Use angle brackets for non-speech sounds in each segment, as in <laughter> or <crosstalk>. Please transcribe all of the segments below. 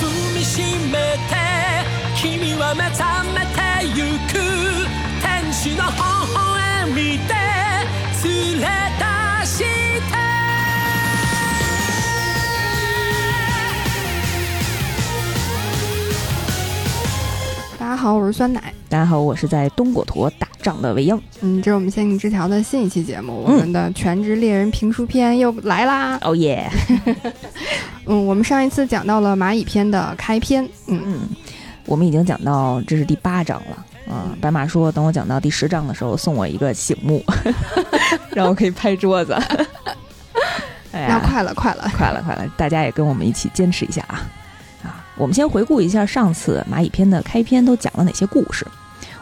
踏みしめて君は目覚めてゆく天使の微笑みで連れ出して大家好，我是酸奶。大家好，我是在东果陀打仗的未央。嗯，这是我们仙境之条的新一期节目，我们的全职猎人评书篇又来啦。哦耶！<laughs> 嗯，我们上一次讲到了蚂蚁篇的开篇。嗯，嗯，我们已经讲到这是第八章了。嗯，白马说等我讲到第十章的时候送我一个醒目，<laughs> 让我可以拍桌子。<laughs> 哎呀，那快了，快了。快了，快了！大家也跟我们一起坚持一下啊！啊，我们先回顾一下上次蚂蚁篇的开篇都讲了哪些故事。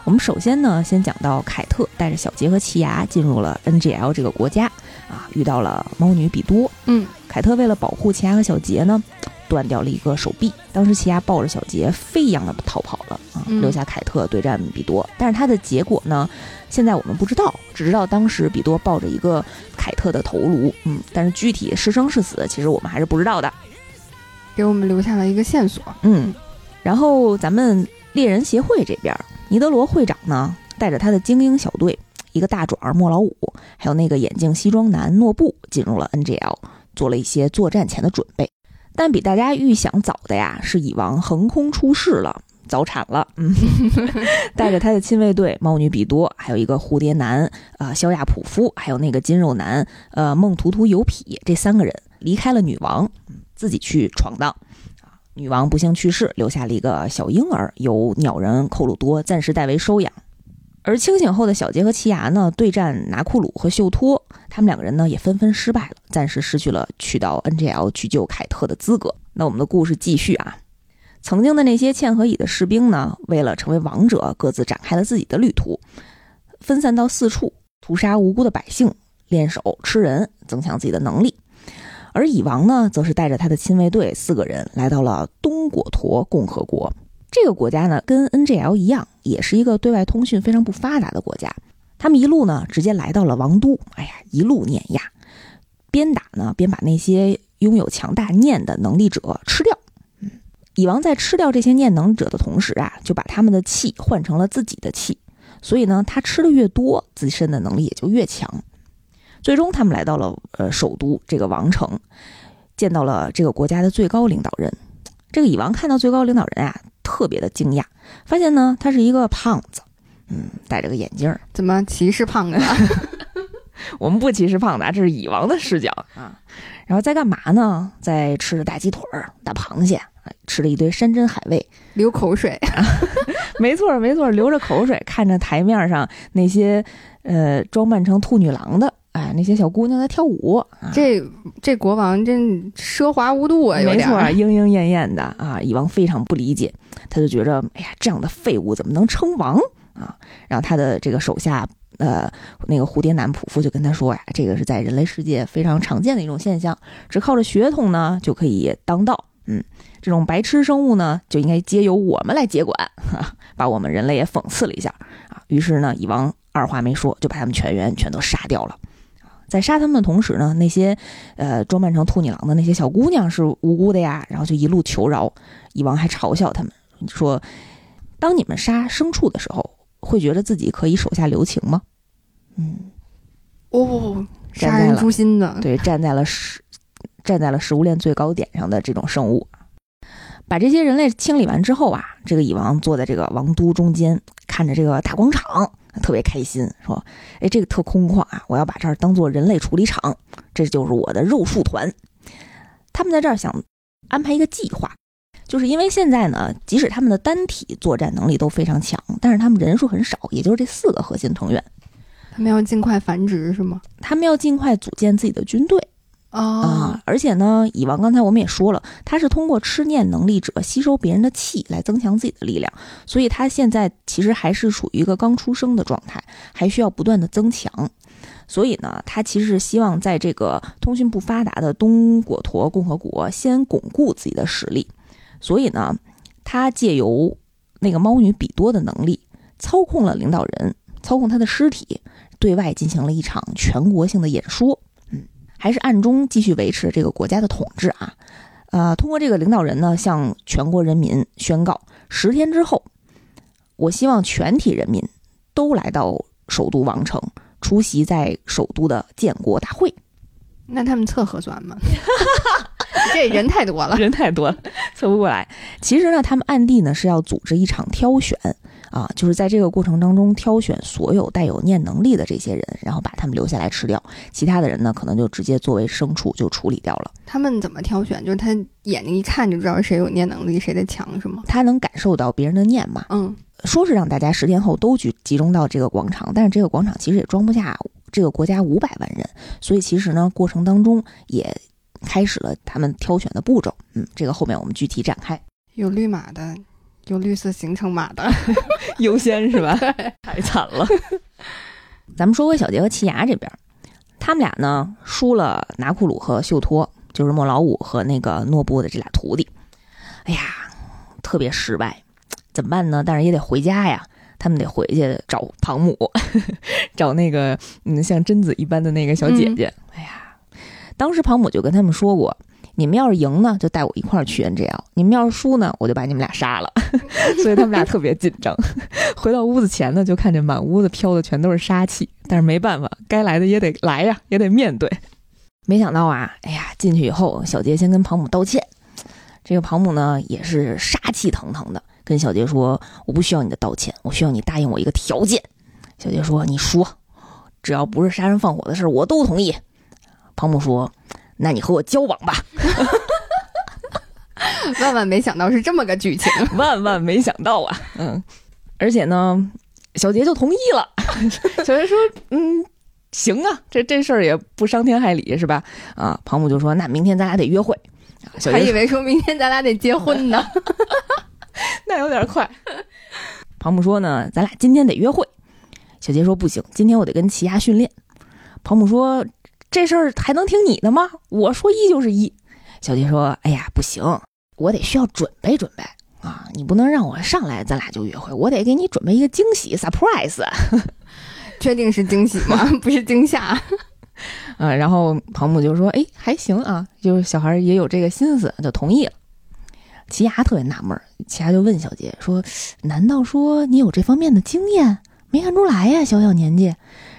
我们首先呢，先讲到凯特带着小杰和奇牙进入了 NGL 这个国家，啊，遇到了猫女比多。嗯，凯特为了保护奇牙和小杰呢，断掉了一个手臂。当时奇牙抱着小杰飞一样的逃跑了啊，嗯留下凯特对战比多。但是他的结果呢，现在我们不知道，只知道当时比多抱着一个凯特的头颅，嗯，但是具体是生是死，其实我们还是不知道的。给我们留下了一个线索。嗯，然后咱们猎人协会这边，尼德罗会长呢带着他的精英小队，一个大壮儿莫老五，还有那个眼镜西装男诺布，进入了 NGL，做了一些作战前的准备。但比大家预想早的呀，是蚁王横空出世了。早产了，嗯，<laughs> 带着他的亲卫队猫女比多，还有一个蝴蝶男，呃，肖亚普夫，还有那个金肉男，呃，梦图图尤匹，这三个人离开了女王，自己去闯荡。啊，女王不幸去世，留下了一个小婴儿，由鸟人寇鲁多暂时代为收养。而清醒后的小杰和奇牙呢，对战拿库鲁和秀托，他们两个人呢也纷纷失败了，暂时失去了去到 NGL 去救凯特的资格。那我们的故事继续啊。曾经的那些嵌合蚁的士兵呢，为了成为王者，各自展开了自己的旅途，分散到四处，屠杀无辜的百姓，练手吃人，增强自己的能力。而蚁王呢，则是带着他的亲卫队四个人来到了东果陀共和国。这个国家呢，跟 NGL 一样，也是一个对外通讯非常不发达的国家。他们一路呢，直接来到了王都，哎呀，一路碾压，边打呢，边把那些拥有强大念的能力者吃掉。嗯，蚁王在吃掉这些念能者的同时啊，就把他们的气换成了自己的气，所以呢，他吃的越多，自身的能力也就越强。最终，他们来到了呃首都这个王城，见到了这个国家的最高领导人。这个蚁王看到最高领导人啊，特别的惊讶，发现呢他是一个胖子，嗯，戴着个眼镜儿。怎么歧视胖子？我们不歧视胖子，啊，这是蚁王的视角 <laughs> 啊。然后在干嘛呢？在吃着大鸡腿儿、大螃蟹，哎吃了一堆山珍海味。流口水。<laughs> 没错，没错，流着口水看着台面上那些呃装扮成兔女郎的，哎，那些小姑娘在跳舞。啊、这这国王真奢华无度啊，有没错。<laughs> 莺莺燕燕的啊！蚁王非常不理解，他就觉着，哎呀，这样的废物怎么能称王啊？然后他的这个手下，呃，那个蝴蝶男仆夫就跟他说呀，这个是在人类世界非常常见的一种现象，只靠着血统呢就可以当道。嗯，这种白痴生物呢，就应该皆由我们来接管，哈，<laughs> 把我们人类也讽刺了一下啊。于是呢，蚁王二话没说，就把他们全员全都杀掉了。在杀他们的同时呢，那些呃装扮成兔女郎的那些小姑娘是无辜的呀，然后就一路求饶。蚁王还嘲笑他们说：“当你们杀牲畜的时候，会觉得自己可以手下留情吗？”嗯，哦，杀人诛心的。对，站在了食站在了食物链最高点上的这种生物，把这些人类清理完之后啊，这个蚁王坐在这个王都中间，看着这个大广场，特别开心，说：“哎，这个特空旷啊，我要把这儿当做人类处理厂，这就是我的肉树团。”他们在这儿想安排一个计划，就是因为现在呢，即使他们的单体作战能力都非常强，但是他们人数很少，也就是这四个核心成员，他们要尽快繁殖是吗？他们要尽快组建自己的军队。啊，而且呢，蚁王刚才我们也说了，他是通过吃念能力者吸收别人的气来增强自己的力量，所以他现在其实还是处于一个刚出生的状态，还需要不断的增强。所以呢，他其实是希望在这个通讯不发达的东果陀共和国先巩固自己的实力。所以呢，他借由那个猫女比多的能力，操控了领导人，操控他的尸体，对外进行了一场全国性的演说。嗯，还是暗中继续维持这个国家的统治啊。呃，通过这个领导人呢，向全国人民宣告，十天之后，我希望全体人民都来到首都王城，出席在首都的建国大会。那他们测核酸吗？<laughs> 这人太多了，人太多了，测不过来。其实呢，他们暗地呢是要组织一场挑选啊，就是在这个过程当中挑选所有带有念能力的这些人，然后把他们留下来吃掉，其他的人呢可能就直接作为牲畜就处理掉了。他们怎么挑选？就是他眼睛一看就知道谁有念能力，谁的强是吗？他能感受到别人的念嘛？嗯，说是让大家十天后都去集中到这个广场，但是这个广场其实也装不下这个国家五百万人，所以其实呢，过程当中也开始了他们挑选的步骤。嗯，这个后面我们具体展开。有绿码的，有绿色行程码的，<laughs> 优先是吧？<laughs> 太惨了。<laughs> 咱们说回小杰和奇牙这边，他们俩呢输了拿库鲁和秀托，就是莫老五和那个诺布的这俩徒弟。哎呀，特别失败，怎么办呢？但是也得回家呀。他们得回去找庞母，找那个嗯像贞子一般的那个小姐姐。哎呀，当时庞母就跟他们说过，你们要是赢呢，就带我一块儿去 NGL；你们要是输呢，我就把你们俩杀了。<laughs> 所以他们俩特别紧张。回到屋子前呢，就看见满屋子飘的全都是杀气，但是没办法，该来的也得来呀，也得面对。没想到啊，哎呀，进去以后，小杰先跟庞母道歉，这个庞母呢也是杀气腾腾的。跟小杰说：“我不需要你的道歉，我需要你答应我一个条件。”小杰说：“你说，只要不是杀人放火的事，我都同意。”庞母说：“那你和我交往吧。<laughs> ”万万没想到是这么个剧情，<laughs> 万万没想到啊！嗯，而且呢，小杰就同意了。<laughs> 小杰说：“嗯，行啊，这这事儿也不伤天害理，是吧？”啊，庞母就说：“那明天咱俩得约会。”小还以为说明天咱俩得结婚呢。那有点快。庞母说呢，咱俩今天得约会。小杰说不行，今天我得跟奇亚训练。庞母说这事儿还能听你的吗？我说一就是一。小杰说，哎呀，不行，我得需要准备准备啊！你不能让我上来咱俩就约会，我得给你准备一个惊喜，surprise。<laughs> 确定是惊喜吗？<laughs> 不是惊吓。嗯，然后庞母就说，哎，还行啊，就是小孩也有这个心思，就同意了。奇牙特别纳闷，奇牙就问小杰说：“难道说你有这方面的经验？没看出来呀，小小年纪。”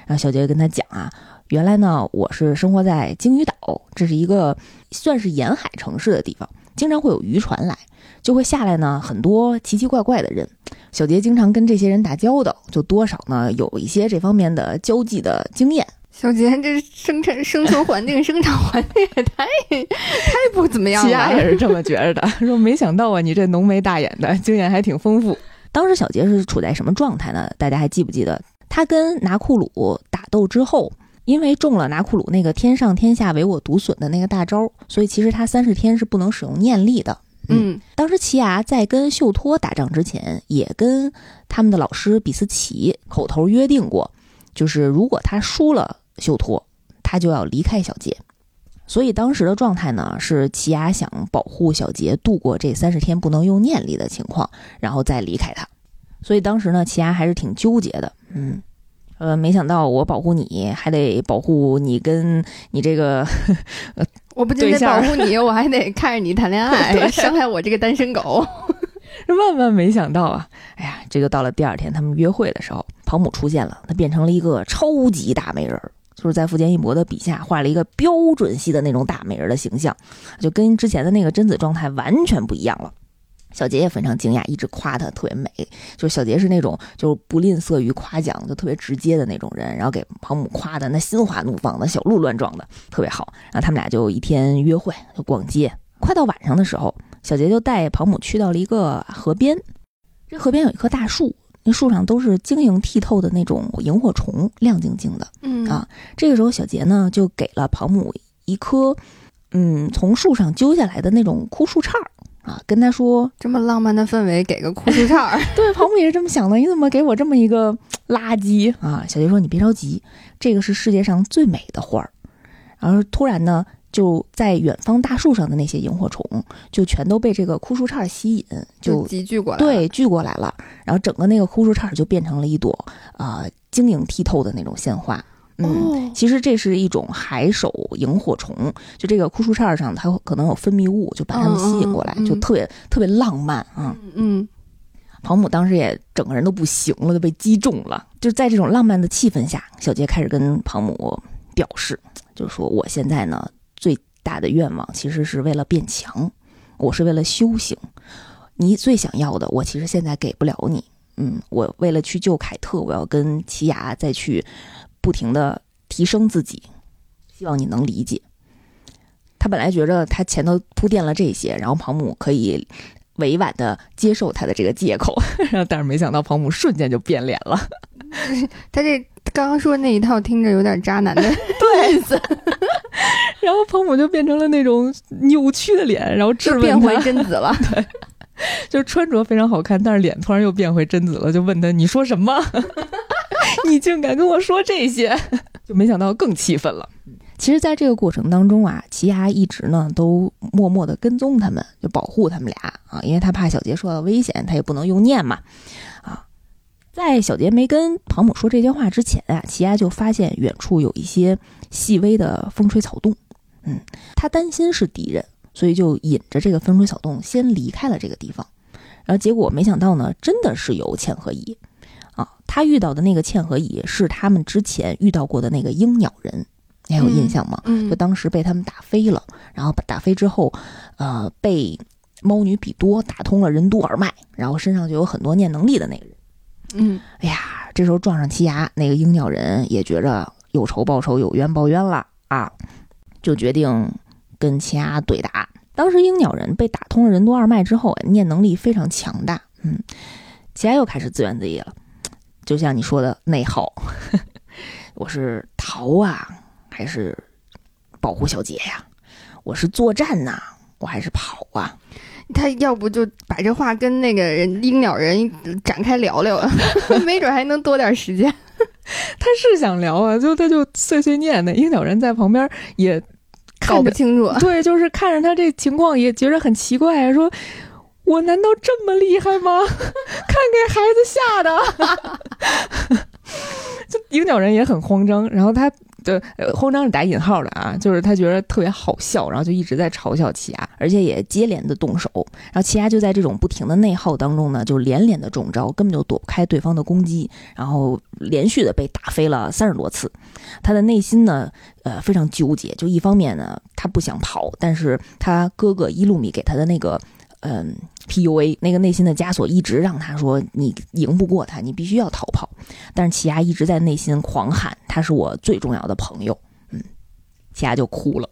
然后小杰跟他讲啊：“原来呢，我是生活在鲸鱼岛，这是一个算是沿海城市的地方，经常会有渔船来，就会下来呢很多奇奇怪怪的人。小杰经常跟这些人打交道，就多少呢有一些这方面的交际的经验。”小杰，这生产生存环境、生长环境也太太不怎么样了。奇亚也是这么觉着的，说没想到啊，你这浓眉大眼的经验还挺丰富。当时小杰是处在什么状态呢？大家还记不记得？他跟拿库鲁打斗之后，因为中了拿库鲁那个“天上天下唯我独损”的那个大招，所以其实他三十天是不能使用念力的。嗯，当时奇亚在跟秀托打仗之前，也跟他们的老师比斯奇口头约定过，就是如果他输了。秀托，他就要离开小杰，所以当时的状态呢是奇亚想保护小杰度过这三十天不能用念力的情况，然后再离开他。所以当时呢，奇亚还是挺纠结的。嗯，呃，没想到我保护你还得保护你跟你这个，我不仅得保护你，我还得看着你谈恋 <laughs> 爱，伤害我这个单身狗。万万没想到啊！哎呀，这就到了第二天他们约会的时候，庞姆出现了，她变成了一个超级大美人，就是在富坚义博的笔下画了一个标准系的那种大美人的形象，就跟之前的那个贞子状态完全不一样了。小杰也非常惊讶，一直夸她特别美，就是小杰是那种就不吝啬于夸奖，就特别直接的那种人，然后给庞姆夸的那心花怒放的，小鹿乱撞的，特别好。然后他们俩就一天约会，就逛街，快到晚上的时候。小杰就带庞姆去到了一个河边，这河边有一棵大树，那树上都是晶莹剔透的那种萤火虫，亮晶晶的。嗯啊，这个时候小杰呢就给了庞姆一颗，嗯，从树上揪下来的那种枯树杈儿啊，跟他说这么浪漫的氛围，给个枯树杈儿。<laughs> 对，庞母也是这么想的，你怎么给我这么一个垃圾啊？小杰说你别着急，这个是世界上最美的花儿。然后突然呢。就在远方大树上的那些萤火虫，就全都被这个枯树杈吸引，就集聚过来，对，聚过来了。然后整个那个枯树杈就变成了一朵啊晶莹剔透的那种鲜花。嗯，哦，其实这是一种海手萤火虫，就这个枯树杈上它可能有分泌物，就把它们吸引过来，就特别特别浪漫啊。嗯庞母当时也整个人都不行了，都被击中了。就在这种浪漫的气氛下，小杰开始跟庞母表示，就是说我现在呢最大的愿望其实是为了变强，我是为了修行。你最想要的，我其实现在给不了你。嗯，我为了去救凯特，我要跟奇雅再去不停的提升自己，希望你能理解。他本来觉着他前头铺垫了这些，然后庞母可以委婉的接受他的这个借口，<laughs> 然后但是没想到庞母瞬间就变脸了。<laughs> 他这刚刚说那一套听着有点渣男的 <laughs> 意思，然后庞母就变成了那种扭曲的脸，然后质问变回，贞子了。对就是穿着非常好看，但是脸突然又变回贞子了，就问他你说什么？<laughs> 你竟敢跟我说这些？就没想到更气愤了。其实，在这个过程当中啊，奇牙一直呢都默默的跟踪他们，就保护他们俩啊，因为他怕小杰受到危险，他也不能用念嘛啊。在小杰没跟庞母说这些话之前啊，奇牙就发现远处有一些细微的风吹草动，嗯，他担心是敌人，所以就引着这个风吹草动先离开了这个地方。然后结果没想到呢，真的是有嵌合蚁啊！他遇到的那个嵌合蚁是他们之前遇到过的那个鹰鸟人，你还有印象吗？嗯就当时被他们打飞了，然后把打飞之后，呃，被猫女比多打通了任督二脉，然后身上就有很多念能力的那个人。嗯哎呀，这时候撞上奇牙，那个鹰鸟人也觉着有仇报仇，有冤报冤了啊，就决定跟奇牙对打。当时鹰鸟人被打通了任督二脉之后，啊念能力非常强大，嗯，奇牙又开始自怨自艾了，就像你说的内耗，<laughs> 我是逃啊，还是保护小姐呀？我是作战呐、我还是跑啊？他要不就把这话跟那个人鹰鸟人展开聊聊，<laughs> 没准还能多点时间。<laughs> 他是想聊啊，就他就碎碎念呢。鹰鸟人在旁边也搞不清楚，对，就是看着他这情况也觉得很奇怪，说：“我难道这么厉害吗？<laughs> 看给孩子吓的。<laughs> ”就鹰鸟人也很慌张，然后他的呃慌张是打引号的啊，就是他觉得特别好笑，然后就一直在嘲笑奇亚，而且也接连的动手，然后奇亚就在这种不停的内耗当中呢，就连连的中招，根本就躲不开对方的攻击，然后连续的被打飞了三十多次，他的内心呢，呃，非常纠结，就一方面呢，他不想跑，但是他哥哥伊路米给他的那个。嗯，PUA 那个内心的枷锁一直让他说你赢不过他，你必须要逃跑。但是奇亚一直在内心狂喊他是我最重要的朋友。嗯，奇亚就哭了。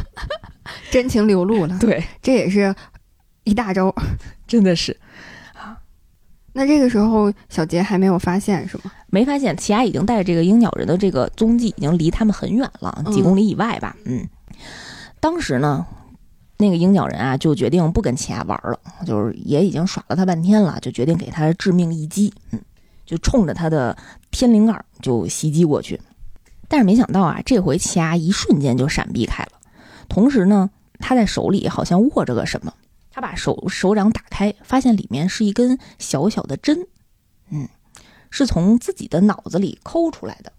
<laughs> 真情流露了，对，这也是一大招。<laughs> 真的是那这个时候，小杰还没有发现是吗？没发现奇亚已经带着这个鹰鸟人的这个踪迹已经离他们很远了，嗯几公里以外吧。嗯，当时呢。那个鹰角人啊，就决定不跟奇亚玩了，就是也已经耍了他半天了，就决定给他致命一击，嗯，就冲着他的天灵盖就袭击过去。但是没想到啊，这回奇亚一瞬间就闪避开了，同时呢，他在手里好像握着个什么，他把手手掌打开，发现里面是一根小小的针，嗯，是从自己的脑子里抠出来的。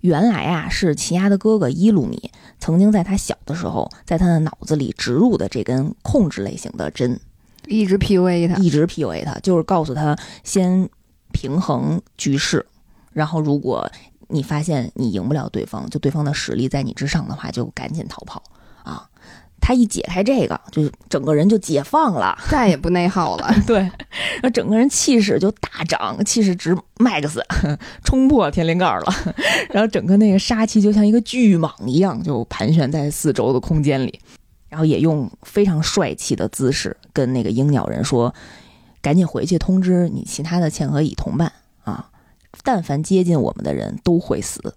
原来啊，是奇亚的哥哥伊鲁米曾经在他小的时候，在他的脑子里植入的这根控制类型的针，一直 PUA 他，一直 PUA 他，就是告诉他先平衡局势，然后如果你发现你赢不了对方，就对方的实力在你之上的话，就赶紧逃跑啊！他一解开这个，就整个人就解放了。<laughs> 再也不内耗了。<laughs> 对，然后整个人气势就大涨，气势值 max，<laughs> 冲破天灵盖了。然后整个那个杀气就像一个巨蟒一样，就盘旋在四周的空间里。然后也用非常帅气的姿势跟那个鹰鸟人说：“赶紧回去通知你其他的嵌合蚁同伴啊！但凡接近我们的人都会死。”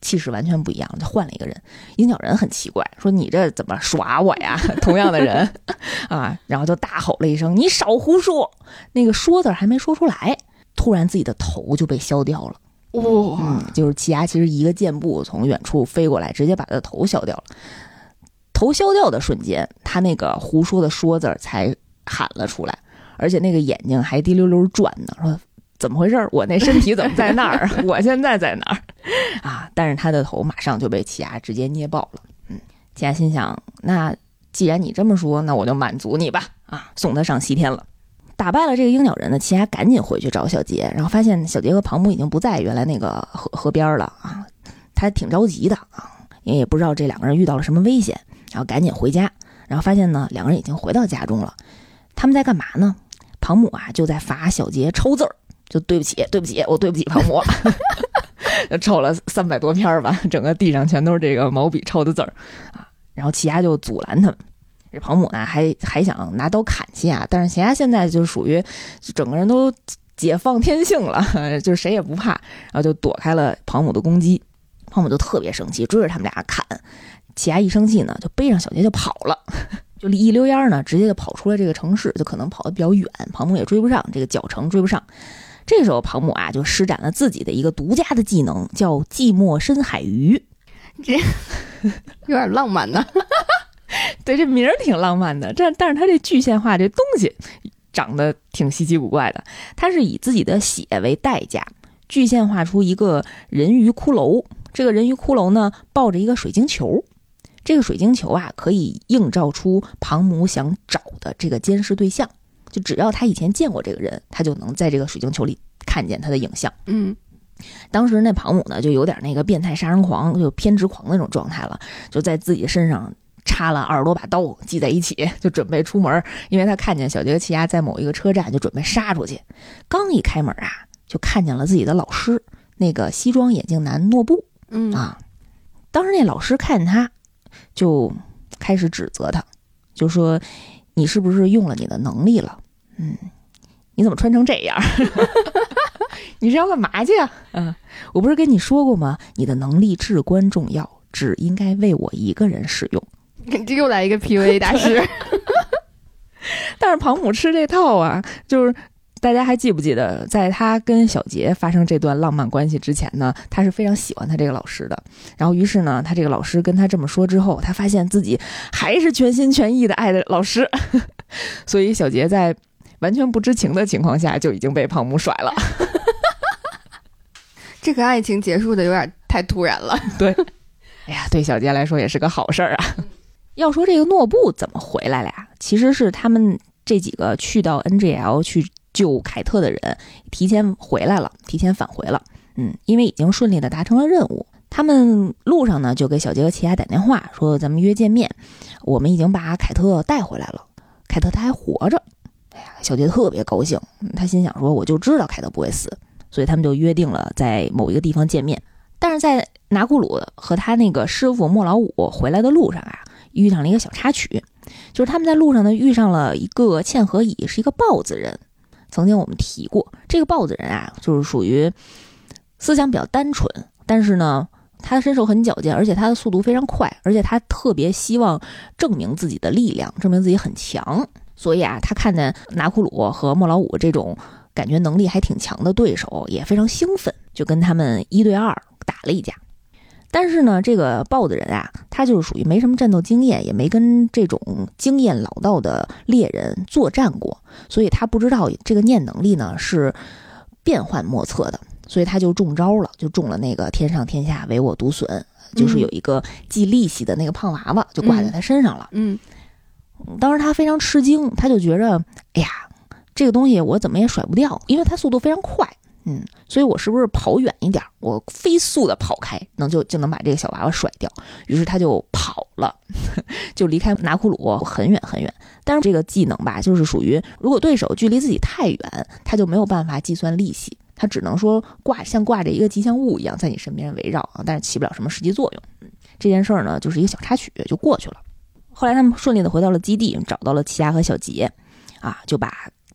嗯，气势完全不一样，就换了一个人。鹰角人很奇怪，说：“你这怎么耍我呀？” <laughs> 同样的人啊，然后就大吼了一声：“你少胡说！”那个“说”字还没说出来，突然自己的头就被削掉了。哇、嗯，就是奇牙其实一个箭步从远处飞过来，直接把他的头削掉了。头削掉的瞬间，他那个胡说的“说”字儿才喊了出来，而且那个眼睛还滴溜溜转呢，说怎么回事儿？我那身体怎么在那儿？<laughs> 我现在在哪儿？<laughs> 啊！但是他的头马上就被奇亚直接捏爆了。嗯，奇亚心想，那既然你这么说，那我就满足你吧。啊，送他上西天了。打败了这个鹰鸟人呢，奇亚赶紧回去找小杰，然后发现小杰和庞母已经不在原来那个河河边了啊，他挺着急的啊，因为也不知道这两个人遇到了什么危险，然后赶紧回家，然后发现呢，两个人已经回到家中了。他们在干嘛呢？庞母啊，就在罚小杰抽字儿，就对不起，对不起，我对不起庞母，<laughs> <laughs> 抄了三百多篇吧，整个地上全都是这个毛笔抄的字儿啊。然后奇亚就阻拦他们。这庞母呢，还还想拿刀砍西亚，但是西亚现在就属于整个人都解放天性了，<laughs> 就是谁也不怕，然后就躲开了庞母的攻击。庞母就特别生气，追着他们俩砍。奇亚一生气呢，就背上小杰就跑了，<laughs> 就一溜烟呢，直接就跑出了这个城市，就可能跑得比较远，庞母也追不上，这个脚程追不上。这时候庞母啊，就施展了自己的一个独家的技能，叫寂寞深海鱼，<laughs> 这有点浪漫呢。<laughs> 对，这名儿挺浪漫的，这但是它这具象化这东西长得挺稀奇古怪的。它是以自己的血为代价，具象化出一个人鱼骷髅。这个人鱼骷髅呢，抱着一个水晶球。这个水晶球啊，可以映照出庞母想找的这个监视对象。就只要他以前见过这个人，他就能在这个水晶球里看见他的影像。嗯，当时那庞母呢，就有点那个变态杀人狂，就偏执狂那种状态了，就在自己身上。插了二十多把刀系在一起，就准备出门。因为他看见小杰和奇亚在某一个车站，就准备杀出去。刚一开门啊，就看见了自己的老师，那个西装眼镜男诺布。嗯啊，当时那老师看见他，就开始指责他，就说：“你是不是用了你的能力了？嗯，你怎么穿成这样？<laughs> 你是要干嘛去啊？嗯，我不是跟你说过吗？你的能力至关重要，只应该为我一个人使用。<laughs> ”这又来一个 PUA 大师，<laughs> 但是庞母吃这套啊，就是大家还记不记得，在他跟小杰发生这段浪漫关系之前呢，他是非常喜欢他这个老师的。然后于是呢，他这个老师跟他这么说之后，他发现自己还是全心全意的爱的老师，所以小杰在完全不知情的情况下就已经被胖母甩了。<laughs> 这个爱情结束的有点太突然了。<laughs> 对，哎呀，对小杰来说也是个好事儿啊。要说这个诺布怎么回来了呀？其实是他们这几个去到 NGL 去救凯特的人提前回来了，提前返回了。嗯，因为已经顺利的达成了任务。他们路上呢就给小杰和奇亚打电话说：“咱们约见面，我们已经把凯特带回来了，凯特他还活着。”小杰特别高兴，他心想说：“我就知道凯特不会死。”所以他们就约定了在某一个地方见面。但是在拿库鲁和他那个师傅莫老五回来的路上啊。遇上了一个小插曲，就是他们在路上呢遇上了一个嵌合蚁，是一个豹子人。曾经我们提过，这个豹子人啊，就是属于思想比较单纯，但是呢，他的身手很矫健，而且他的速度非常快，而且他特别希望证明自己的力量，证明自己很强。所以啊，他看见拿库鲁和莫老五这种感觉能力还挺强的对手，也非常兴奋，就跟他们一对二打了一架。但是呢，这个豹子人啊，他就是属于没什么战斗经验，也没跟这种经验老道的猎人作战过，所以他不知道这个念能力呢是变幻莫测的，所以他就中招了，就中了那个天上天下唯我独损，就是有一个记利息的那个胖娃娃就挂在他身上了。嗯，当时他非常吃惊，他就觉着，哎呀，这个东西我怎么也甩不掉，因为它速度非常快。嗯，所以我是不是跑远一点，我飞速的跑开，能就就能把这个小娃娃甩掉？于是他就跑了，<laughs> 就离开拿库鲁很远很远。但是这个技能吧，就是属于如果对手距离自己太远，他就没有办法计算利息，他只能说挂像挂着一个吉祥物一样在你身边围绕啊，但是起不了什么实际作用。这件事儿呢，就是一个小插曲就过去了。后来他们顺利的回到了基地，找到了奇亚和小杰，啊，就把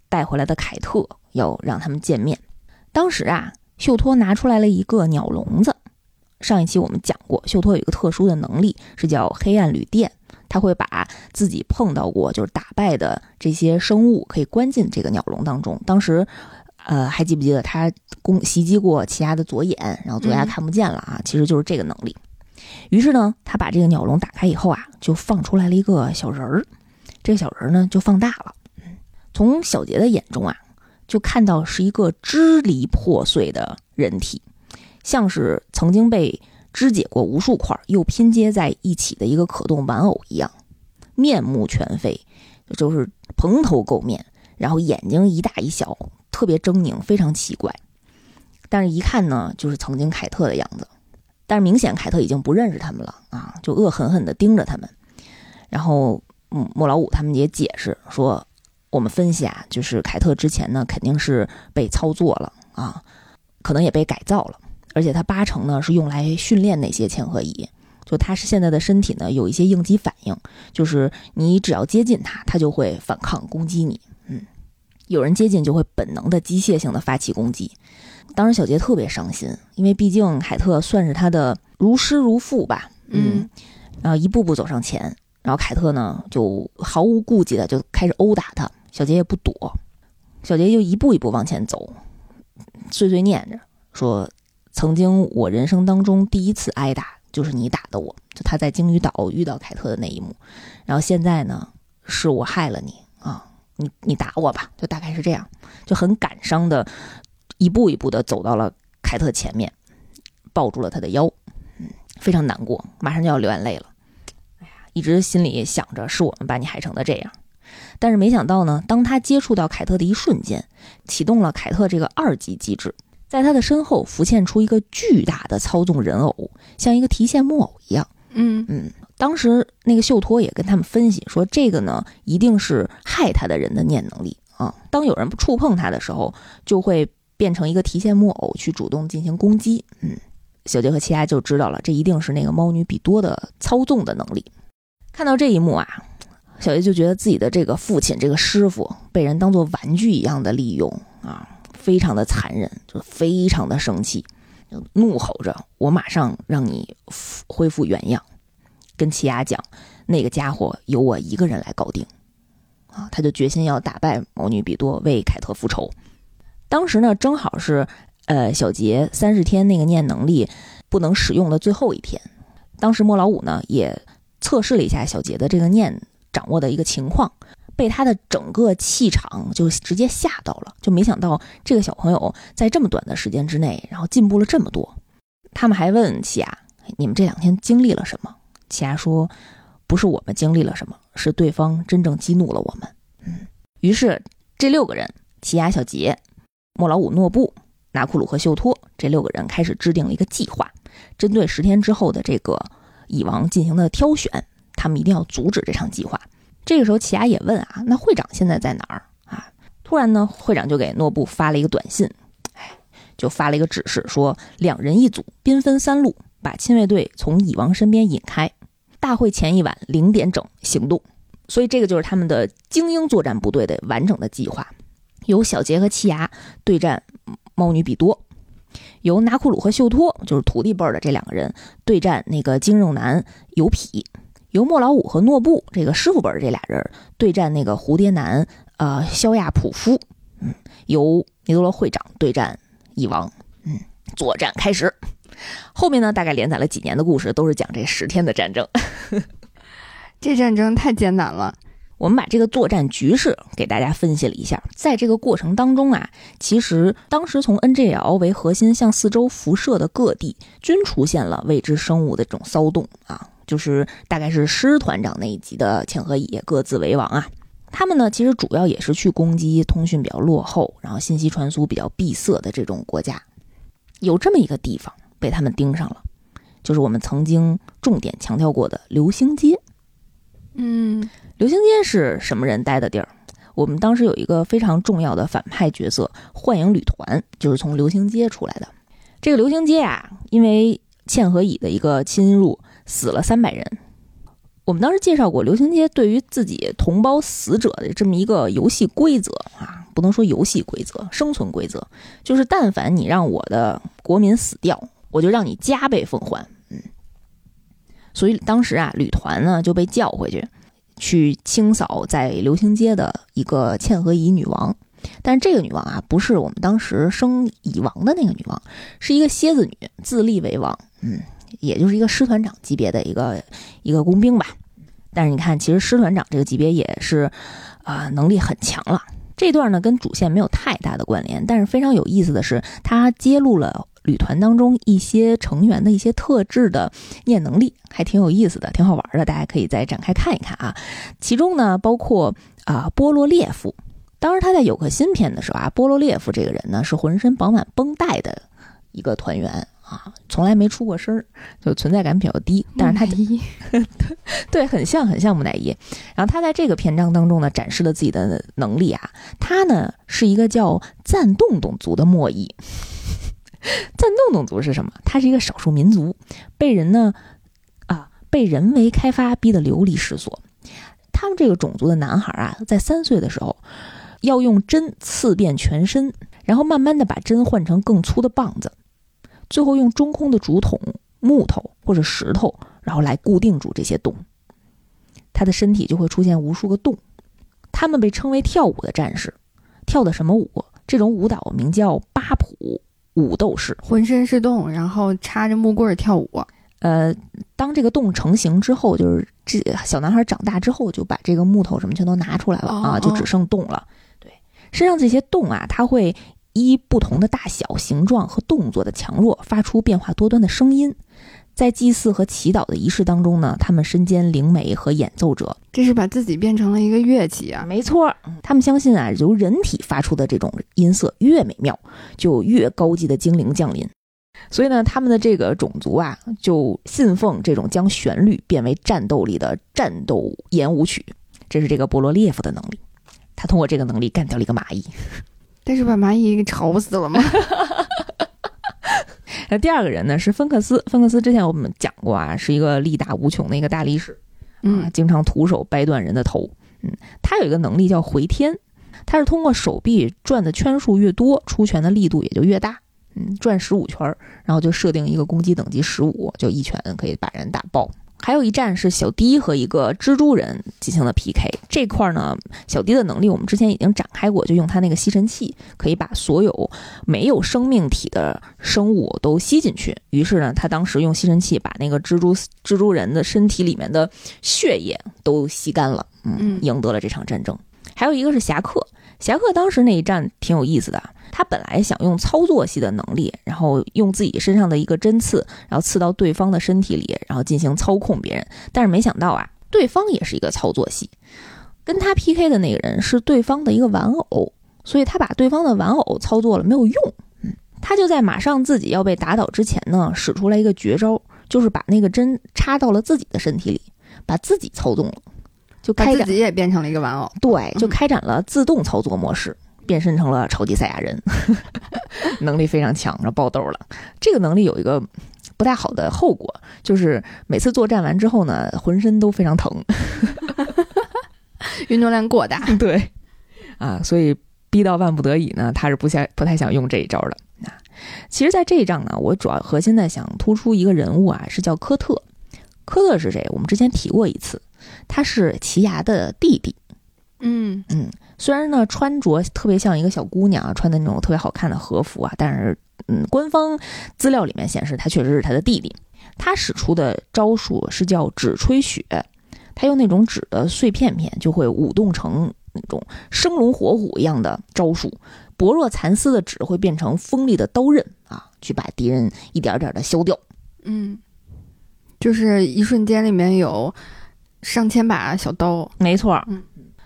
带回来的凯特要让他们见面。当时啊，秀托拿出来了一个鸟笼子。上一期我们讲过，秀托有一个特殊的能力，是叫黑暗旅店。他会把自己碰到过就是打败的这些生物，可以关进这个鸟笼当中。当时，呃，还记不记得他攻袭击过奇亚的左眼，然后左眼看不见了啊？其实就是这个能力。于是呢，他把这个鸟笼打开以后啊，就放出来了一个小人儿。这个小人儿呢，就放大了。从小杰的眼中啊。就看到是一个支离破碎的人体，像是曾经被肢解过无数块，又拼接在一起的一个可动玩偶一样，面目全非，就是蓬头垢面，然后眼睛一大一小，特别狰狞，非常奇怪。但是，一看呢，就是曾经凯特的样子。但是，明显凯特已经不认识他们了啊，就恶狠狠地盯着他们。然后，嗯，莫老五他们也解释说，我们分析啊，就是凯特之前呢，肯定是被操作了啊，可能也被改造了。而且他八成呢是用来训练那些嵌合蚁，就他是现在的身体呢有一些应激反应，就是你只要接近他，他就会反抗攻击你。嗯，有人接近就会本能的机械性的发起攻击。当时小杰特别伤心，因为毕竟凯特算是他的如师如父吧。嗯，然后一步步走上前，然后凯特呢就毫无顾忌的就开始殴打他，小杰也不躲，小杰就一步一步往前走，碎碎念着说。曾经我人生当中第一次挨打就是你打的我，就他在鲸鱼岛遇到凯特的那一幕。然后现在呢，是我害了你啊，你你打我吧，就大概是这样，就很感伤的，一步一步的走到了凯特前面，抱住了他的腰，嗯，非常难过，马上就要流眼泪了。哎呀，一直心里想着是我们把你害成的这样，但是没想到呢，当他接触到凯特的一瞬间，启动了凯特这个二级机制。在他的身后浮现出一个巨大的操纵人偶，像一个提线木偶一样。嗯嗯，当时那个秀托也跟他们分析说，这个呢一定是害他的人的念能力啊。当有人触碰他的时候，就会变成一个提线木偶去主动进行攻击。嗯，小杰和奇亚就知道了，这一定是那个猫女比多的操纵的能力。看到这一幕啊，小杰就觉得自己的这个父亲、这个师傅被人当做玩具一样的利用啊。非常的残忍，就非常的生气，就怒吼着：“我马上让你恢复原样。”跟奇亚讲：“那个家伙由我一个人来搞定。”啊，他就决心要打败魔女比多，为凯特复仇。当时呢，正好是呃小杰三十天那个念能力不能使用的最后一天。当时莫老五呢也测试了一下小杰的这个念掌握的一个情况。被他的整个气场就直接吓到了，就没想到这个小朋友在这么短的时间之内，然后进步了这么多。他们还问奇亚：“你们这两天经历了什么？”奇亚说：“不是我们经历了什么，是对方真正激怒了我们。”嗯，于是这六个人——奇亚、小杰、莫老五、诺布、拿库鲁和秀托这六个人开始制定了一个计划，针对十天之后的这个蚁王进行的挑选。他们一定要阻止这场计划。这个时候，奇亚也问啊，那会长现在在哪儿啊？突然呢，会长就给诺布发了一个短信，哎，就发了一个指示，说两人一组，兵分三路，把亲卫队从蚁王身边引开。大会前一晚零点整行动。所以这个就是他们的精英作战部队的完整的计划，由小杰和奇亚对战猫女比多，由拿库鲁和秀托，就是徒弟辈儿的这两个人对战那个精肉男尤匹。由莫老五和诺布这个师傅本这俩人对战那个蝴蝶男，呃，肖亚普夫，嗯，由尼德罗会长对战蚁王，嗯，作战开始。后面呢，大概连载了几年的故事，都是讲这十天的战争。<laughs> 这战争太艰难了。我们把这个作战局势给大家分析了一下，在这个过程当中啊，其实当时从 NGL 为核心向四周辐射的各地，均出现了未知生物的这种骚动啊。就是大概是师团长那一级的嵌合蚁各自为王啊，他们呢其实主要也是去攻击通讯比较落后，然后信息传输比较闭塞的这种国家。有这么一个地方被他们盯上了，就是我们曾经重点强调过的流星街。嗯，流星街是什么人待的地儿？我们当时有一个非常重要的反派角色幻影旅团，就是从流星街出来的。这个流星街啊，因为嵌和乙的一个侵入。死了三百人。我们当时介绍过，流星街对于自己同胞死者的这么一个游戏规则啊，不能说游戏规则，生存规则，就是但凡你让我的国民死掉，我就让你加倍奉还。嗯，所以当时啊，旅团呢就被叫回去，去清扫在流星街的一个嵌合蚁女王。但是这个女王啊，不是我们当时生蚁王的那个女王，是一个蝎子女，自立为王。嗯。也就是一个师团长级别的一个一个工兵吧，但是你看，其实师团长这个级别也是，啊，能力很强了。这段呢跟主线没有太大的关联，但是非常有意思的是，他揭露了旅团当中一些成员的一些特质的念能力，还挺有意思的，挺好玩的，大家可以再展开看一看啊。其中呢，包括啊波罗列夫。当时他在有克新片的时候啊，波罗列夫这个人呢是浑身绑满绷带的一个团员啊，从来没出过声儿，就存在感比较低。但是他一对很像很像木乃伊。然后他在这个篇章当中呢，展示了自己的能力啊。他呢是一个叫赞洞洞族的莫裔。<laughs> 赞洞洞族是什么？他是一个少数民族，被人呢啊被人为开发逼得流离失所。他们这个种族的男孩啊，在三岁的时候。要用针刺遍全身，然后慢慢的把针换成更粗的棒子，最后用中空的竹筒、木头或者石头，然后来固定住这些洞。他的身体就会出现无数个洞。他们被称为跳舞的战士，跳的什么舞？这种舞蹈名叫八普舞斗士，浑身是洞，然后插着木棍跳舞。呃，当这个洞成型之后，就是这小男孩长大之后，就把这个木头什么全都拿出来了啊，就只剩洞了。对身上这些洞啊，它会依不同的大小、形状和动作的强弱，发出变化多端的声音。在祭祀和祈祷的仪式当中呢，他们身兼灵媒和演奏者，这是把自己变成了一个乐器啊！没错，他们相信啊，由人体发出的这种音色越美妙，就越高级的精灵降临。所以呢，他们的这个种族啊，就信奉这种将旋律变为战斗力的战斗演舞曲。这是这个波罗列夫的能力。他通过这个能力干掉了一个蚂蚁，<laughs> 但是把蚂蚁给吵死了吗？<laughs> 那第二个人呢是芬克斯，芬克斯之前我们讲过啊，是一个力大无穷的一个大力士，啊，经常徒手掰断人的头，嗯，他有一个能力叫回天，他是通过手臂转的圈数越多，出拳的力度也就越大，嗯，转十五圈，然后就设定一个攻击等级十五，就一拳可以把人打爆。还有一战是小迪和一个蜘蛛人进行了 PK，这块呢，小迪的能力我们之前已经展开过，就用他那个吸尘器，可以把所有没有生命体的生物都吸进去。于是呢，他当时用吸尘器把那个蜘蛛蜘蛛人的身体里面的血液都吸干了，嗯，赢得了这场战争。还有一个是侠客，侠客当时那一战挺有意思的。他本来想用操作系的能力，然后用自己身上的一个针刺，然后刺到对方的身体里，然后进行操控别人。但是没想到啊，对方也是一个操作系，跟他 PK 的那个人是对方的一个玩偶，所以他把对方的玩偶操作了没有用。嗯，他就在马上自己要被打倒之前呢，使出来一个绝招，就是把那个针插到了自己的身体里，把自己操纵了，就开展自己也变成了一个玩偶。对，就开展了自动操作模式。变身成了超级赛亚人，<laughs> 能力非常强，然后爆痘了。这个能力有一个不太好的后果，就是每次作战完之后呢，浑身都非常疼 <laughs> <laughs> 运动量过大。对，啊，所以逼到万不得已呢，他是不想不太想用这一招的。啊，其实，在这一仗呢，我主要核心的想突出一个人物啊，是叫科特。科特是谁？我们之前提过一次，他是齐牙的弟弟。嗯嗯。虽然呢，穿着特别像一个小姑娘，穿的那种特别好看的和服啊，但是，嗯，官方资料里面显示他确实是他的弟弟。他使出的招数是叫纸吹雪，他用那种纸的碎片片就会舞动成那种生龙活虎一样的招数，薄若蚕丝的纸会变成锋利的刀刃啊，去把敌人一点点的削掉。嗯，就是一瞬间里面有上千把小刀，没错。嗯。